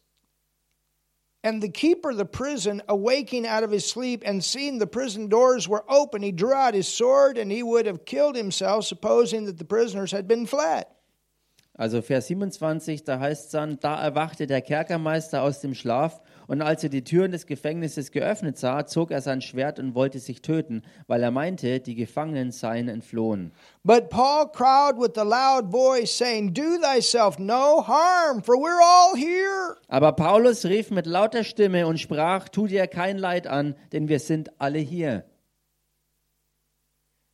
And the keeper of the prison, awaking out of his sleep and seeing the prison doors were open, he drew out his sword and he would have killed himself, supposing that the prisoners had been fled. Also Vers 27, da heißt es dann, da erwachte der Kerkermeister aus dem Schlaf und als er die Türen des Gefängnisses geöffnet sah, zog er sein Schwert und wollte sich töten, weil er meinte, die Gefangenen seien entflohen. But Paul cried with a loud voice, saying, Do thyself no harm, for we're all here. Aber Paulus rief mit lauter Stimme und sprach, tu dir kein Leid an, denn wir sind alle hier.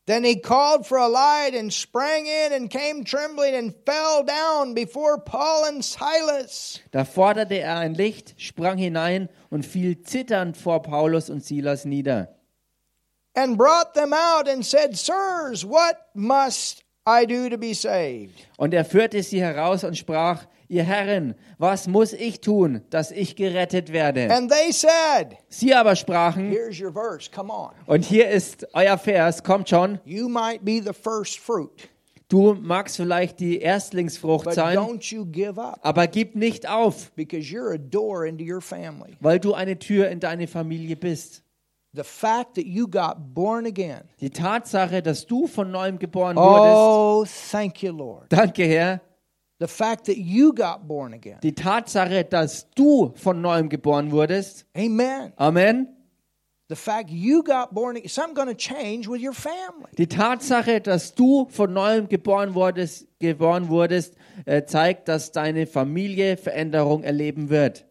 Then he called for a light and sprang in and came trembling and fell down before Paul and Silas. Da forderte er ein Licht, sprang hinein und fiel zitternd vor Paulus und Silas nieder. and brought them out and said, Sirs, what must I do to be saved? Und er führte sie heraus und sprach, ihr Herren, was muss ich tun, dass ich gerettet werde? And they said, Sie aber sprachen, Here's your verse, come on. und hier ist euer Vers, kommt schon, You might be the first fruit, du magst vielleicht die Erstlingsfrucht sein, don't you give up aber gib nicht auf, because you're a door into your family. weil du eine Tür in deine Familie bist. The fact that you got born again. Die Tatsache, dass du von neuem geboren wurdest, Oh, thank you, Lord. danke Herr, The fact that you got born again. die Tatsache, dass du von neuem geboren wurdest, Amen. Amen. The fact you got born again, something going to change with your family. Die Tatsache, dass du von neuem geboren wurdest, geboren wurdest äh, zeigt, dass deine Familie Veränderung erleben wird.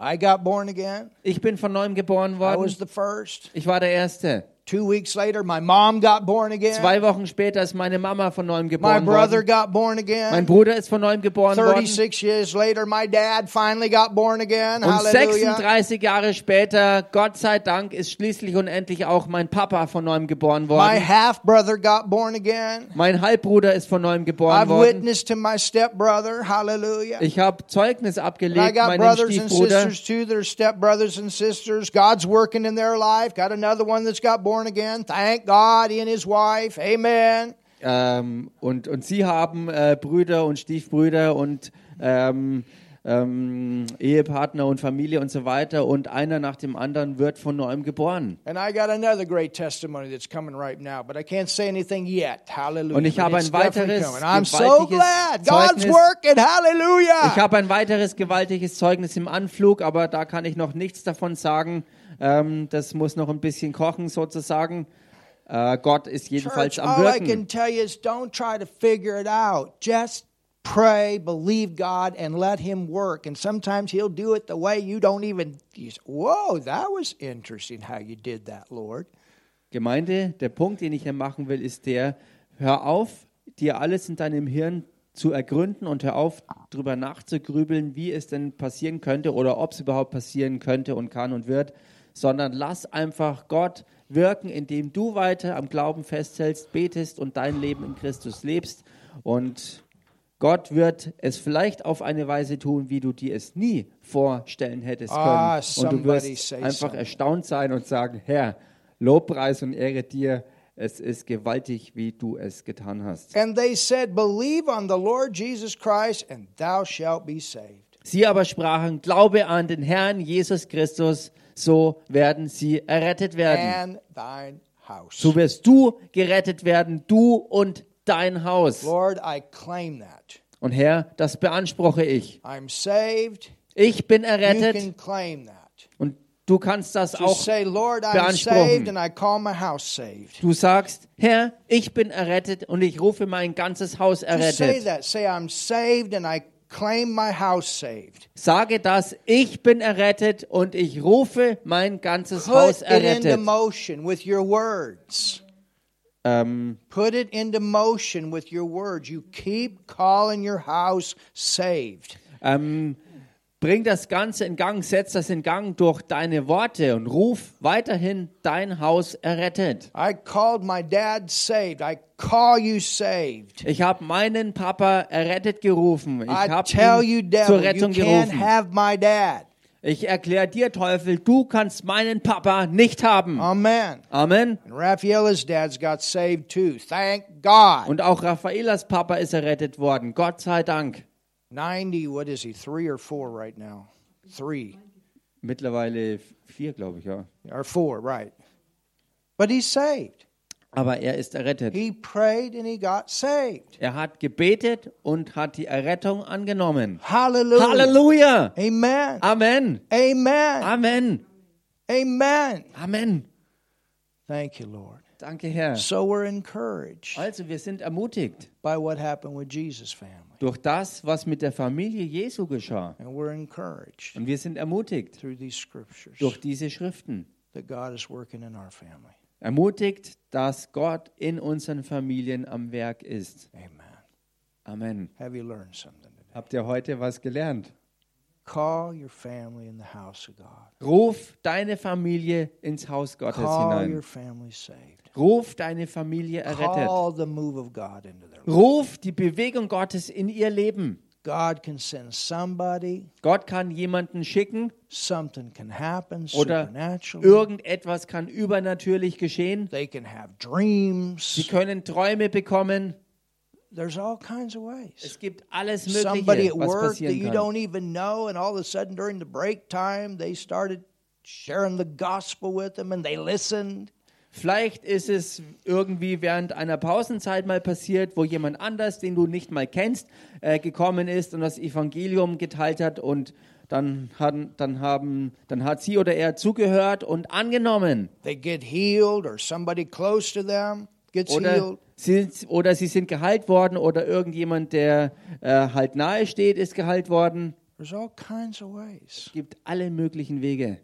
I got born again. Ich bin von neuem geboren I worden. was the first. Ich war der Erste. Two weeks later, my mom got born again. Zwei Wochen später ist meine Mama von neuem My geboren brother worden. got born Mein again. Bruder ist von neuem geboren worden. 36 years later, my dad finally got born again. Und Hallelujah. 36 Jahre später, Gott sei Dank, ist schließlich und endlich auch mein Papa von neuem geboren My worden. half brother got born again. Mein Halbbruder ist von neuem geboren I've worden. witnessed to my stepbrother. Hallelujah. Ich habe Zeugnis And I abgelegt, got meinem brothers and Stiefbruder. sisters too are stepbrothers and sisters. God's working in their life. Got another one that's got born again. Thank God, he and his wife. Amen. Ähm, und, und sie haben äh, Brüder und Stiefbrüder und ähm, ähm, Ehepartner und Familie und so weiter. Und einer nach dem anderen wird von neuem geboren. Right now. Und ich habe ein weiteres gewaltiges glad. God's Zeugnis. working. Hallelujah. Ich habe ein weiteres gewaltiges Zeugnis im Anflug, aber da kann ich noch nichts davon sagen. Ähm, das muss noch ein bisschen kochen sozusagen. Äh, Gott ist jedenfalls Church, am all I can Wirken. tell you is don't try to figure it out. Just pray, believe God, and let Him work. And sometimes He'll do it the way you don't even. You say, Whoa, that was interesting how you did that, Lord. Gemeinde, der Punkt, den ich hier machen will, ist der, hör auf, dir alles in deinem Hirn zu ergründen und hör auf, darüber nachzugrübeln, wie es denn passieren könnte oder ob es überhaupt passieren könnte und kann und wird, sondern lass einfach Gott wirken, indem du weiter am Glauben festhältst, betest und dein Leben in Christus lebst. Und Gott wird es vielleicht auf eine Weise tun, wie du dir es nie vorstellen hättest können. Ah, und du wirst einfach something. erstaunt sein und sagen, Herr, Lobpreis und Ehre dir. Es ist gewaltig, wie du es getan hast. And they said, Believe on the Lord Jesus Christ, and thou shalt be saved. Sie aber sprachen, glaube an den Herrn Jesus Christus, so werden sie errettet werden. And thine house. So wirst du gerettet werden, du und dein Haus. Lord, I claim that. Und Herr, das beanspruche ich. I'm saved. Ich bin You errettet can claim that. und du kannst das auch. say, Lord, I'm beanspruchen. saved, and I call my house saved. Du sagst, Herr, ich bin errettet und ich rufe mein ganzes Haus errettet. that. Say, I'm saved, and I claim my house saved. Sage das, ich bin errettet und ich rufe mein ganzes Haus errettet. motion with your words. Ähm, Put it into motion with your words. You keep calling your house saved. ähm, bring das Ganze in Gang, setz das in Gang durch deine Worte und ruf weiterhin dein Haus errettet. I called my dad saved. I call you saved. Ich habe meinen Papa errettet gerufen. Ich I habe tell you, ihn zur devil, you Rettung can't gerufen. have my dad. Ich erkläre dir, Teufel, du kannst meinen Papa nicht haben. Amen. Amen. And Rafaela's dad's got saved too. Thank God. Und auch Raffaelas Papa ist errettet worden. Gott sei Dank. 90, what is he, three or four right now? Three. Mittlerweile vier, glaube ich, ja. or four, right? But he's saved. Aber er ist errettet. He prayed and he got saved. Er hat gebetet und hat die Errettung angenommen. Hallelujah. Halleluja! Amen. Amen! Amen. Amen! Amen. Amen! Thank you, Lord. Danke, Herr. So we're encouraged Also, wir sind ermutigt by what happened with Jesus' family. durch das, was mit der Familie Jesu geschah. And we're encouraged Und wir sind ermutigt through these scriptures durch diese Schriften. that God is working in our family. Ermutigt, dass Gott in unseren Familien am Werk ist. Amen. Amen. Have you learned something today? Habt ihr heute was gelernt? Call your family in the house of God. Ruf deine Familie ins Haus Gottes hinein. Ruf deine Familie errettet. Ruf die Bewegung Gottes in ihr Leben. God can send somebody, Gott kann jemanden schicken something can happen oder irgendetwas kann übernatürlich geschehen. They can have Sie dreams. können Träume bekommen. There's all kinds of ways. Es gibt alles Somebody Mögliche, at was work that you don't even know, and all of a sudden during the break time, they started sharing the gospel with them and they listened. Vielleicht ist es irgendwie während einer Pausenzeit mal passiert, wo jemand anders, den du nicht mal kennst, äh, gekommen ist und das Evangelium geteilt hat und dann, hatten, dann, haben, dann hat sie oder er zugehört und angenommen. They get healed, or somebody close to them gets Oder healed. sie, oder sie sind geheilt worden oder irgendjemand, der äh, halt nahe steht, ist geheilt worden. Es gibt alle möglichen Wege,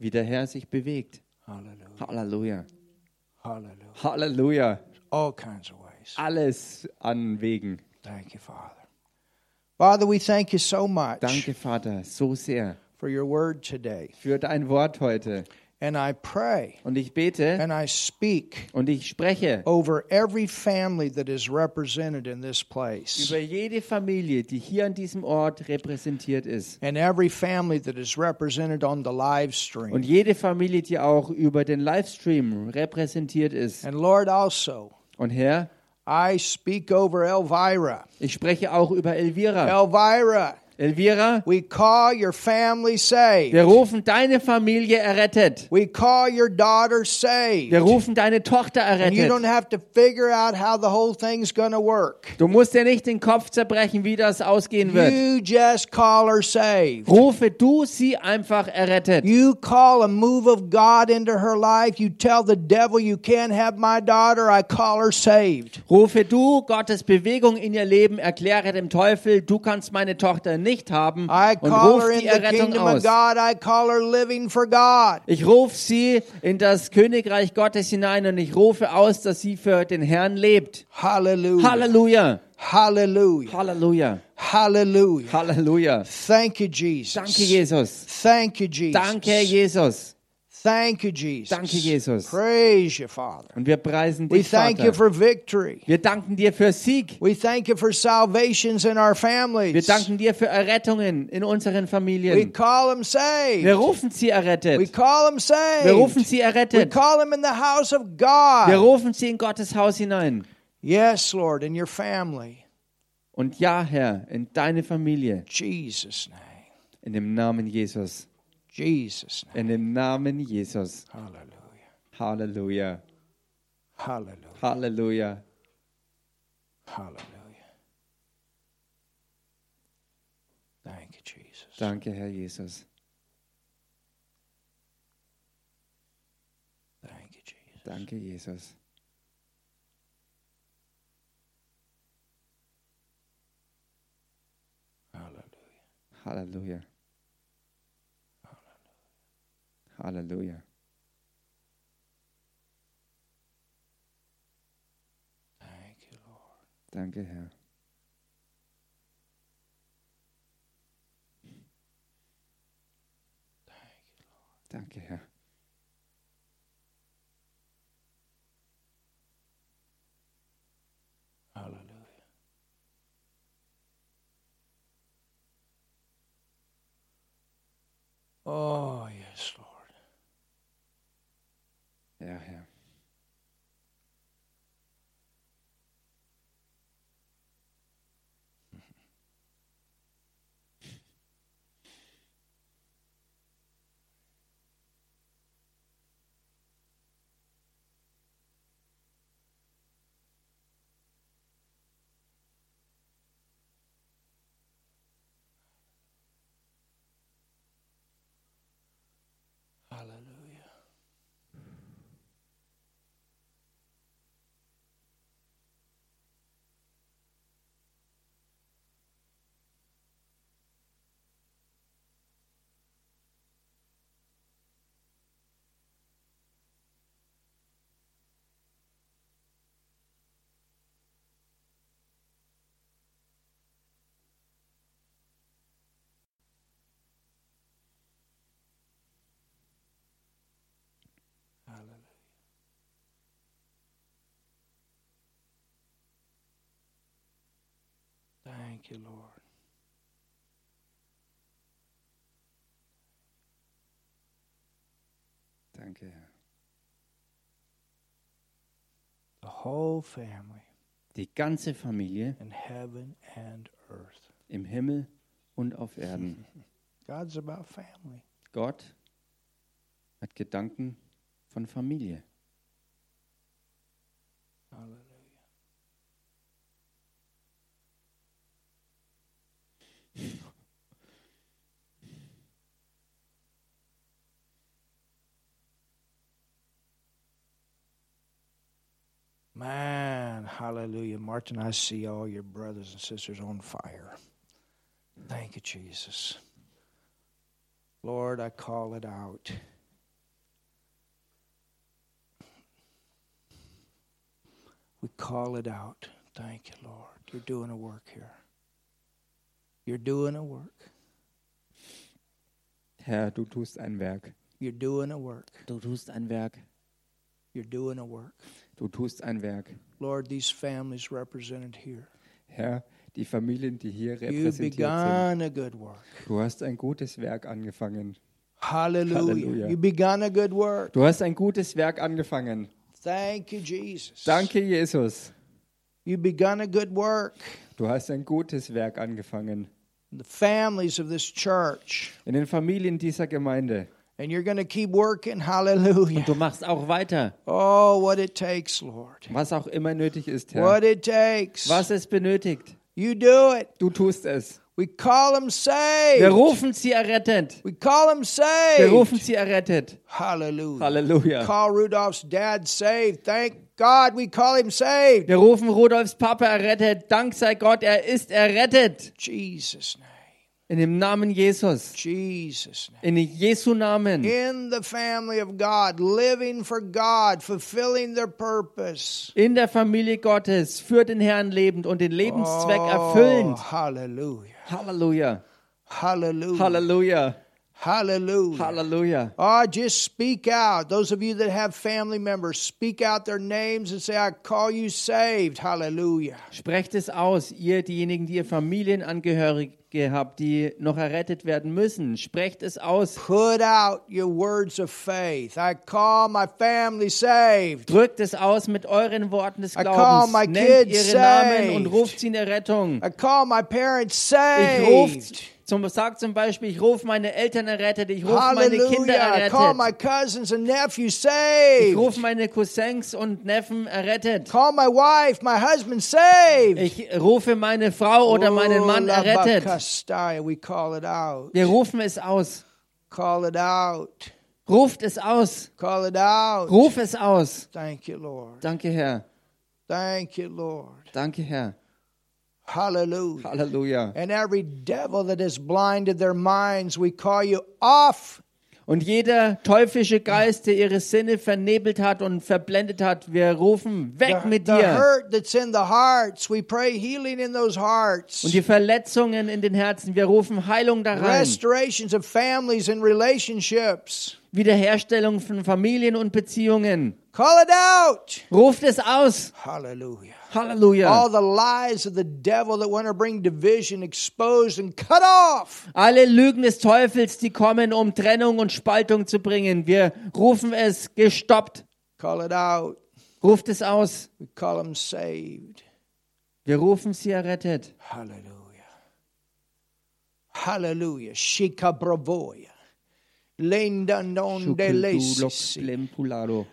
wie der Herr sich bewegt. Halleluja. Hallelujah. Halleluja. All kinds of ways. Alles an Wegen. Thank you, Father. Father, we thank you so much Danke, Vater, so sehr for your word today. für dein Wort heute. And I pray Und ich bete and I speak und ich spreche over every family that is represented in this place. über jede Familie, die hier an diesem Ort repräsentiert ist. And every family that is represented on the live stream. Und jede Familie, die auch über den Livestream repräsentiert ist. And Lord, also, Und Herr, I speak over Elvira. ich spreche auch über Elvira. Elvira, Elvira, we call your family saved. wir rufen deine Familie errettet. We call your daughter saved. Wir rufen deine Tochter And you don't errettet. have to figure out how the whole thing's going to work. Du musst dir nicht den Kopf zerbrechen, wie das ausgehen wird. You just call her saved. Rufe du sie einfach errettet. You call a move of God into her life. You tell the devil you can't have my daughter. I call her saved. Rufe du Gottes Bewegung in ihr Leben, erkläre dem Teufel, du kannst meine Tochter nicht haben I und call ruf her in die Errettung aus. Ich rufe sie in das Königreich Gottes hinein und ich rufe aus, dass sie für den Herrn lebt. Hallelujah. Halleluja, Hallelujah. Halleluja, Hallelujah. Halleluja. Thank you, Jesus. Danke, Jesus. Thank you, Jesus. Danke, Jesus. Thank you, Jesus. Danke, Jesus. Praise you, Father. Und wir preisen We dich, thank you Vater. for victory. Wir danken dir für Sieg. We thank you for salvations in our Wir families. danken dir für Errettungen in unseren We Familien. call them Wir saved. rufen sie We errettet. call them saved. Wir rufen sie We errettet. call them in the house of Wir God. rufen sie in Gottes Haus hinein. Yes, Lord, in your family. Und ja, Herr, in deine Familie. Jesus' name. In dem Namen Jesus. Jesus'. In dem Namen Jesus. Hallelujah. Halleluja. Hallelujah. Halleluja. Hallelujah. Thank you, Jesus. Danke, Herr Jesus. Thank you, Jesus. Danke, Jesus. Hallelujah. Halleluja. Halleluja. Thank you, Lord. Danke, Herr. Danke, Herr. Hallelujah. Oh, yes, Lord. Ja, Herr. Thank you, Lord. Danke, Herr. The whole family Die ganze Familie in heaven and earth. im Himmel und auf Erden. God's about family. Gott hat Gedanken von Familie. Hallelujah. Man, hallelujah. Martin, I see all your brothers and sisters on fire. Thank you, Jesus. Lord, I call it out. We call it out. Thank you, Lord. You're doing a work here. You're doing a work. Herr, du tust ein Werk. You're doing a work. Du tust ein Werk. You're doing a work. Du tust ein Werk. Lord, these families represented here. Herr, die Familien, die hier repräsentiert sind. Du hast ein gutes Werk angefangen. Hallelujah. Hallelujah. You've begun a good work. Du hast ein gutes Werk angefangen. Thank you, Jesus. Danke, Jesus. You've begun a good work. Du hast ein gutes Werk angefangen. The families of this church. In den Familien dieser Gemeinde. And you're going to keep working. Hallelujah. Du machst auch weiter, Oh, what it takes, Lord. was auch immer nötig ist, Herr. What it takes. Was es benötigt. You do it. Du tust es. We call them saved. Wir rufen sie errettet. We call them saved. Wir rufen sie errettet. Hallelujah. Halleluja. Call Rudolph's dad saved. Thank God we call him saved. Wir rufen Rudolfs Papa errettet. Dank sei Gott, er ist errettet. Jesus' name. In dem Namen Jesus. Jesus' name. In Jesu Namen. In the family of God, living for God, fulfilling their purpose. In der Familie Gottes für den Herrn lebend und den Lebenszweck Oh, erfüllend. hallelujah. Halleluja. Hallelujah. Halleluja. Hallelujah. Halleluja. Oh, just speak out. Those of you that have family members, speak out their names and say, I call you saved. Hallelujah. Sprecht es aus, ihr diejenigen, die ihr Familienangehörige habt, die noch errettet werden müssen. Sprecht es aus. Put out your words of faith. I call my family saved. Drückt es aus mit euren Worten des I call Glaubens. my Nennt kids ihre Namen saved. und ruft sie in Errettung. I call my parents Ich rufe, saved. Zum, sag zum Beispiel, ich rufe meine Eltern errettet, ich rufe meine Kinder. I call my errettet. cousins and nephews Ich saved. rufe meine Cousins und Neffen errettet. Call my wife, my husband saved. Ich rufe meine Frau oder meinen Mann Oh, errettet. Wir rufen es aus. Call it out. Ruft es aus. Call it out. Ruf es aus. Thank you, Lord. Danke, Herr. Thank you, Lord. Danke, Herr. Hallelujah. Halleluja. And every devil that has blinded their minds, we call you off. Und jeder teuflische Geist, der ihre Sinne vernebelt hat und verblendet hat, wir rufen, weg mit the dir. hurt that's in the hearts, we pray healing in those hearts. Und die Verletzungen in den Herzen, wir rufen Heilung da rein. Restorations of families and relationships. Wiederherstellung von Familien und Beziehungen. Call it out. Ruft es aus. Hallelujah. Halleluja. All the lies of the devil that want to bring division exposed and cut off. Alle Lügen des Teufels, die kommen, um Trennung und Spaltung zu bringen. Wir rufen es gestoppt. Call it out. Ruft es aus. We call them saved. Wir rufen sie errettet. Hallelujah. Hallelujah. Shikabravoya. Lenda non de lesisi. Lempulado.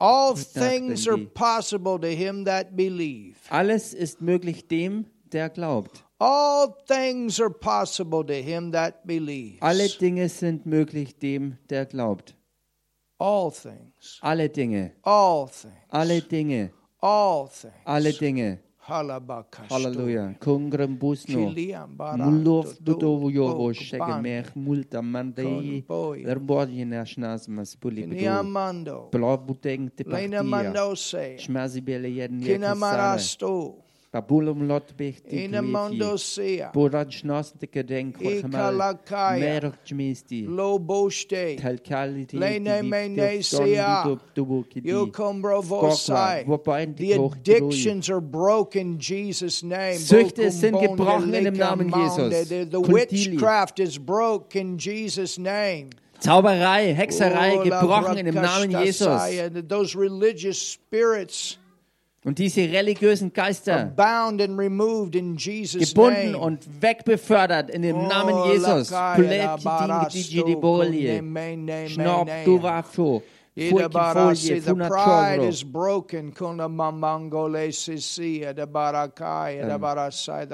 All things are possible to him that believe. Alles ist möglich dem, der glaubt. All things are possible to him that believes. Alle Dinge sind möglich dem, der glaubt. All things. Alle Dinge. All things. Alle Dinge. All things. Alle Dinge. Hallelujah. Kung grambusno mulov dudovu yovo shege mech multa mandei erbodje nashnas mas pulibidu. Niamando. Blov buteng te partia. Lena mandose. Shmazi bele jedni ekasane. Kina. Marasto. Babulum lot bechti Inamondo sea. Boran schnas de gedenk Ikalakaya. Merok sea. Yokombro vosai. The addictions are broken in Jesus' name. Süchte sind gebrochen in dem Namen. Jesus. The, witchcraft is broken in Jesus' name. Zauberei, Hexerei Oh, gebrochen in dem Namen Jesus. Those religious spirits Und diese religiösen Geister bound and removed in Jesus' gebunden und wegbefördert in dem Oh, Namen Jesus.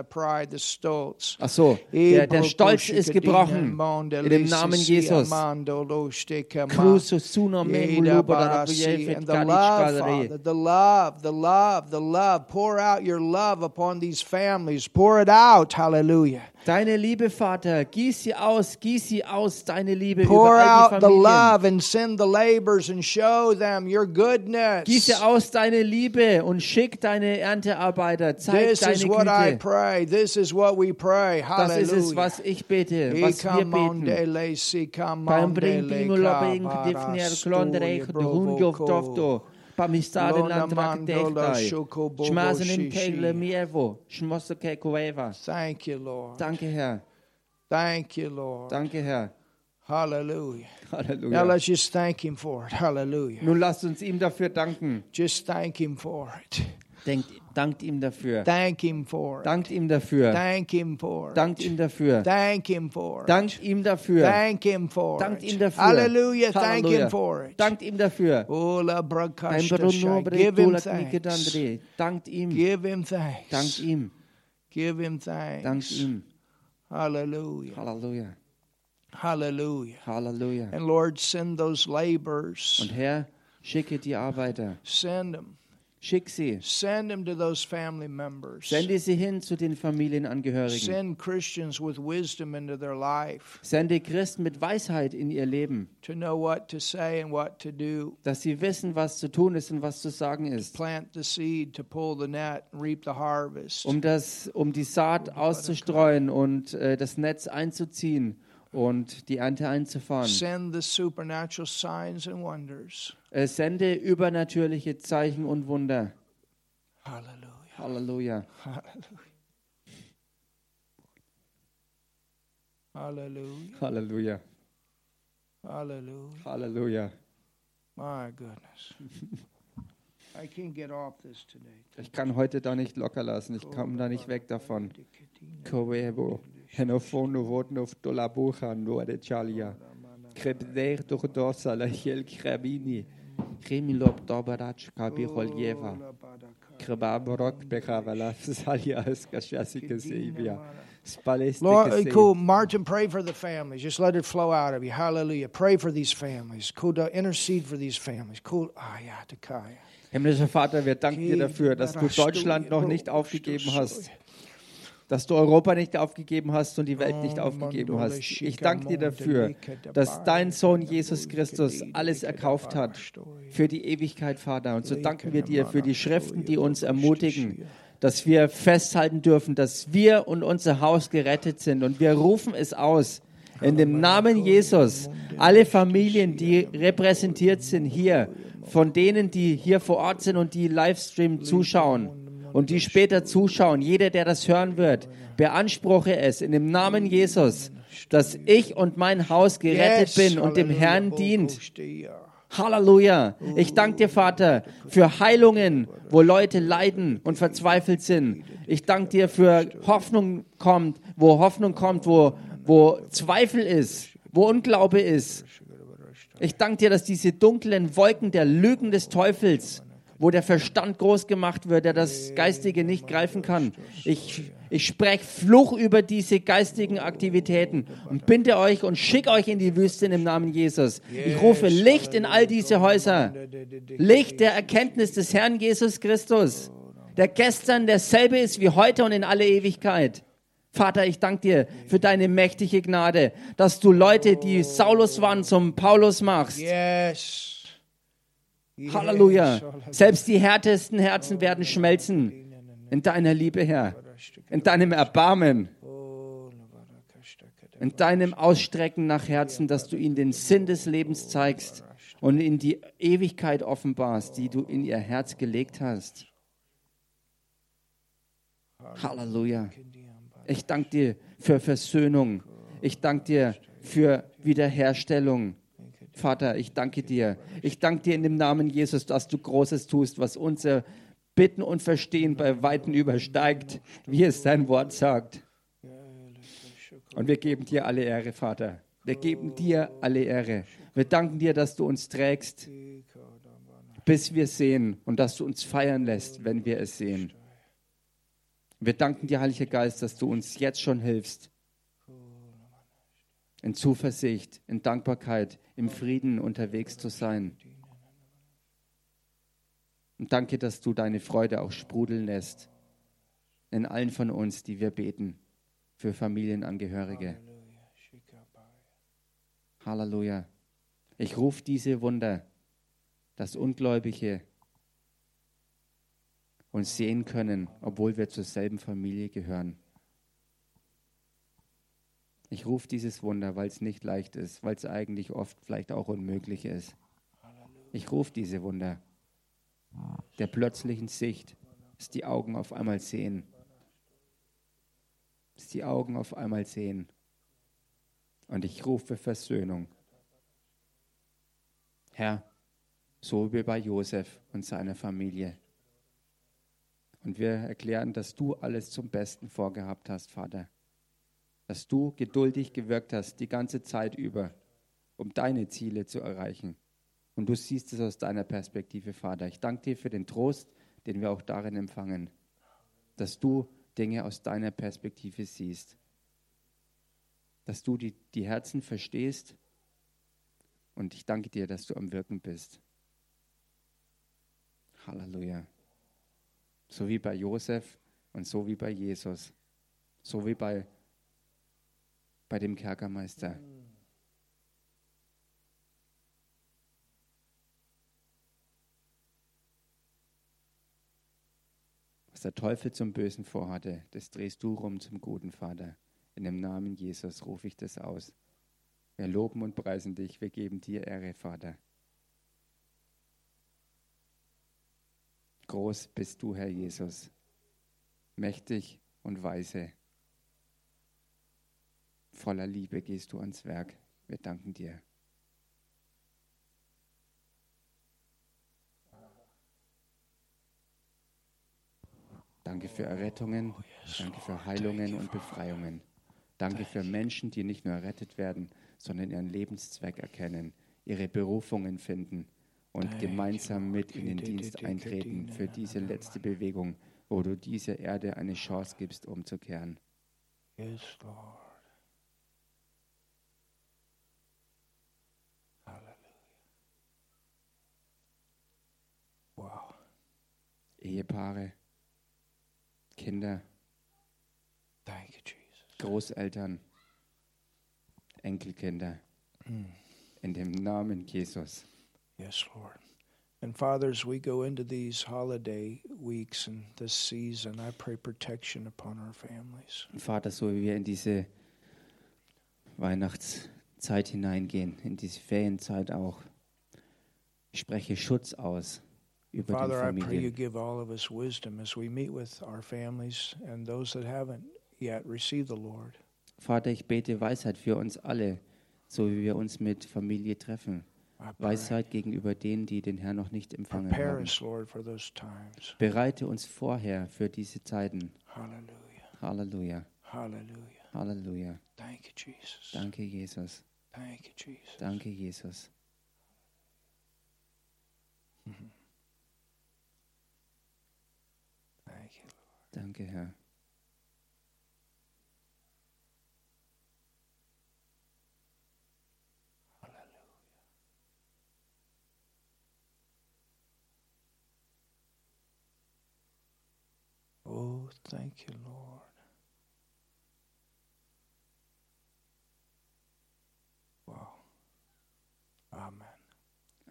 Pride, the stolz. Ach so, der, der Stolz ist gebrochen in dem Namen Jesus. Cruzo suno me mulubara And the love, Father, the love, the love, the love. Pour out your love upon these families. Pour it out. Hallelujah. Deine Liebe, Vater, gieß sie aus, gieß sie aus, deine Liebe Pour über all out die the Familien. love and send the labors and show them your goodness. Gieße aus deine Liebe und schick deine Erntearbeiter. Zeig This is deine what I Güte. pray. This is what we pray. Das ist es, Hallelujah. was ich bete, was wir beten. Bring Bimula Bing kabarastoye, Klondreich de Hunjof brovoko. Dofto. Pamistade Lona Landrak mandola Dechtai. shoko bobo Schmaßen in shishi. Kegle Mievo. Schmosse Kekueva. Thank you, Lord. Danke, Herr. Thank you, Lord. Danke, Herr. Hallelujah. Now Halleluja. let's just thank Him for it. Hallelujah. Nun lasst uns ihm dafür danken. Just thank Him for it. Denkt, dankt ihm dafür. Thank Him for. Dankt ihm dafür. Thank Him for. Dankt ihm dafür. Thank Him for. Dankt ihm dafür. Thank Him for Dankt ihm dafür. Hallelujah. Thank. Him for. Dankt ihm dafür. Ola. Give Him thanks. Dankt ihm. Give Him thanks. Dankt ihm. Give Him Dankt thanks. ihm. Hallelujah. Halleluja. Hallelujah. Halleluja. And Lord, send those laborers. Und Herr, schicke die Arbeiter. Send them. Schick sie. Send them to those family members. Sende sie hin zu den Familienangehörigen. Send Christians with wisdom into their life Sende Christen mit Weisheit in ihr Leben, to know what to say and what to do. dass sie wissen, was zu tun ist und was zu sagen ist. Plant the seed to pull the net and reap the harvest. Um, das, um die Saat auszustreuen und äh, das Netz einzuziehen und die Ernte einzufahren. Äh, sende übernatürliche Zeichen und Wunder. Hallelujah. Halleluja. Hallelujah. Halleluja. Hallelujah. Halleluja. My goodness. Ich kann heute da nicht locker lassen. Ich komme da nicht weg davon. Kowevo. Henofono vodnov dolabucha nore chalia. Krebder durch dosala hel krebini. Krimilob dobarach kabiholjeva. Krebaborok bekavala salia eskashasika seibia. Lord, uh, Spalestika cool. Martin, pray for the families. Just let it flow out of you. Hallelujah. Pray for these families. Cool. to Intercede for these families. Cool. Ah. Himmlischer Vater, wir danken dir dafür, dass du Deutschland noch nicht aufgegeben hast, dass du Europa nicht aufgegeben hast und die Welt nicht aufgegeben hast. Ich danke dir dafür, dass dein Sohn Jesus Christus alles erkauft hat für die Ewigkeit, Vater. Und so danken wir dir für die Schriften, die uns ermutigen, dass wir festhalten dürfen, dass wir und unser Haus gerettet sind. Und wir rufen es aus. In dem Namen Jesus, alle Familien, die repräsentiert sind hier, von denen, die hier vor Ort sind und die Livestream zuschauen und die später zuschauen, jeder, der das hören wird, beanspruche es in dem Namen Jesus, dass ich und mein Haus gerettet bin und dem Herrn dient. Halleluja. Ich danke dir, Vater, für Heilungen, wo Leute leiden und verzweifelt sind. Ich danke dir für Hoffnung kommt, wo Hoffnung kommt, wo, wo Zweifel ist, wo Unglaube ist. Ich danke dir, dass diese dunklen Wolken der Lügen des Teufels, wo der Verstand groß gemacht wird, der das Geistige nicht greifen kann. Ich, ich spreche Fluch über diese geistigen Aktivitäten und binde euch und schicke euch in die Wüste im Namen Jesus. Ich rufe Licht in all diese Häuser. Licht der Erkenntnis des Herrn Jesus Christus, der gestern derselbe ist wie heute und in alle Ewigkeit. Vater, ich danke dir für deine mächtige Gnade, dass du Leute, die Saulus waren, zum Paulus machst. Yes. Halleluja. Selbst die härtesten Herzen werden schmelzen. In deiner Liebe, Herr. In deinem Erbarmen. In deinem Ausstrecken nach Herzen, dass du ihnen den Sinn des Lebens zeigst und in die Ewigkeit offenbarst, die du in ihr Herz gelegt hast. Halleluja. Ich danke dir für Versöhnung. Ich danke dir für Wiederherstellung. Vater, ich danke dir. Ich danke dir in dem Namen Jesus, dass du Großes tust, was unser Bitten und Verstehen bei Weitem übersteigt, wie es dein Wort sagt. Und wir geben dir alle Ehre, Vater. Wir geben dir alle Ehre. Wir danken dir, dass du uns trägst, bis wir sehen und dass du uns feiern lässt, wenn wir es sehen. Wir danken dir, Heiliger Geist, dass du uns jetzt schon hilfst. In Zuversicht, in Dankbarkeit, im Frieden unterwegs zu sein. Und danke, dass du deine Freude auch sprudeln lässt in allen von uns, die wir beten für Familienangehörige. Halleluja. Ich rufe diese Wunder, dass Ungläubige uns sehen können, obwohl wir zur selben Familie gehören. Ich rufe dieses Wunder, weil es nicht leicht ist, weil es eigentlich oft vielleicht auch unmöglich ist. Ich rufe diese Wunder der plötzlichen Sicht, dass die Augen auf einmal sehen. Dass die Augen auf einmal sehen. Und ich rufe Versöhnung. Herr, so wie bei Josef und seiner Familie. Und wir erklären, dass du alles zum Besten vorgehabt hast, Vater. Dass du geduldig gewirkt hast die ganze Zeit über, um deine Ziele zu erreichen. Und du siehst es aus deiner Perspektive, Vater. Ich danke dir für den Trost, den wir auch darin empfangen, dass du Dinge aus deiner Perspektive siehst. Dass du die, die Herzen verstehst. Und ich danke dir, dass du am Wirken bist. Halleluja. So wie bei Josef und so wie bei Jesus. So wie bei, bei dem Kerkermeister. Was der Teufel zum Bösen vorhatte, das drehst du rum zum Guten, Vater. In dem Namen Jesus rufe ich das aus. Wir loben und preisen dich. Wir geben dir Ehre, Vater. Groß bist du, Herr Jesus. Mächtig und weise. Voller Liebe gehst du ans Werk. Wir danken dir. Danke für Errettungen, danke für Heilungen und Befreiungen. Danke für Menschen, die nicht nur errettet werden, sondern ihren Lebenszweck erkennen, ihre Berufungen finden und gemeinsam mit in den Dienst eintreten für diese letzte Bewegung, wo du dieser Erde eine Chance gibst, umzukehren. Yes, Lord. Ehepaare, Kinder, you, Jesus. Großeltern, Enkelkinder. In dem Namen Jesus. Yes, Lord. And Father, as we go into these holiday weeks and this season, I pray protection upon our families. Vater, so wie wir in diese Weihnachtszeit hineingehen, in diese Ferienzeit auch, ich spreche Schutz aus über Father, die I pray you Familien. give all of us wisdom as we meet with our families and those that haven't yet received the Lord. Vater, ich bete Weisheit für uns alle, so wie wir uns mit Familie treffen. Weisheit gegenüber denen, die den Herrn noch nicht empfangen Prepare haben. us, Lord, for those times. Bereite uns vorher für diese Zeiten. Hallelujah. Halleluja, Hallelujah. Halleluja. Thank you, Jesus. Danke, Jesus. Thank you, Jesus. Danke, Jesus. Danke, Herr. Oh, thank you, Lord. Wow. Amen.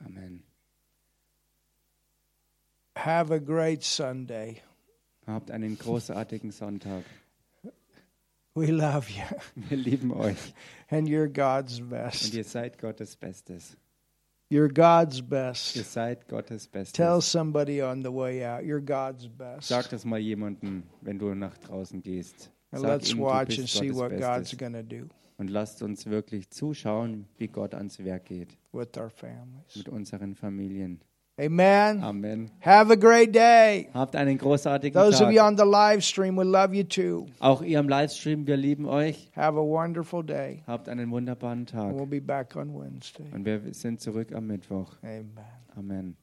Amen. Have a great Sunday. Habt einen großartigen Sonntag. We love you, Wir lieben euch and you're God's und best. ihr seid Gottes Bestes. You're God's Ihr best. seid Gottes Tell Bestes. somebody on the way out, you're God's best. Sag das mal jemandem, wenn du nach draußen gehst. And Sag let's ihm, watch and see what God's Bestes. to do Und lasst uns wirklich zuschauen, wie Gott ans Werk geht with our families. mit unseren Familien. Amen. Amen. Have a great day. Habt einen großartigen Those of you Tag. on the live stream, we love you too. Auch ihr im Livestream, wir lieben euch. Have a wonderful day. Habt einen wunderbaren Tag. we'll be back on Wednesday. Und wir sind zurück am Mittwoch. Amen. Amen.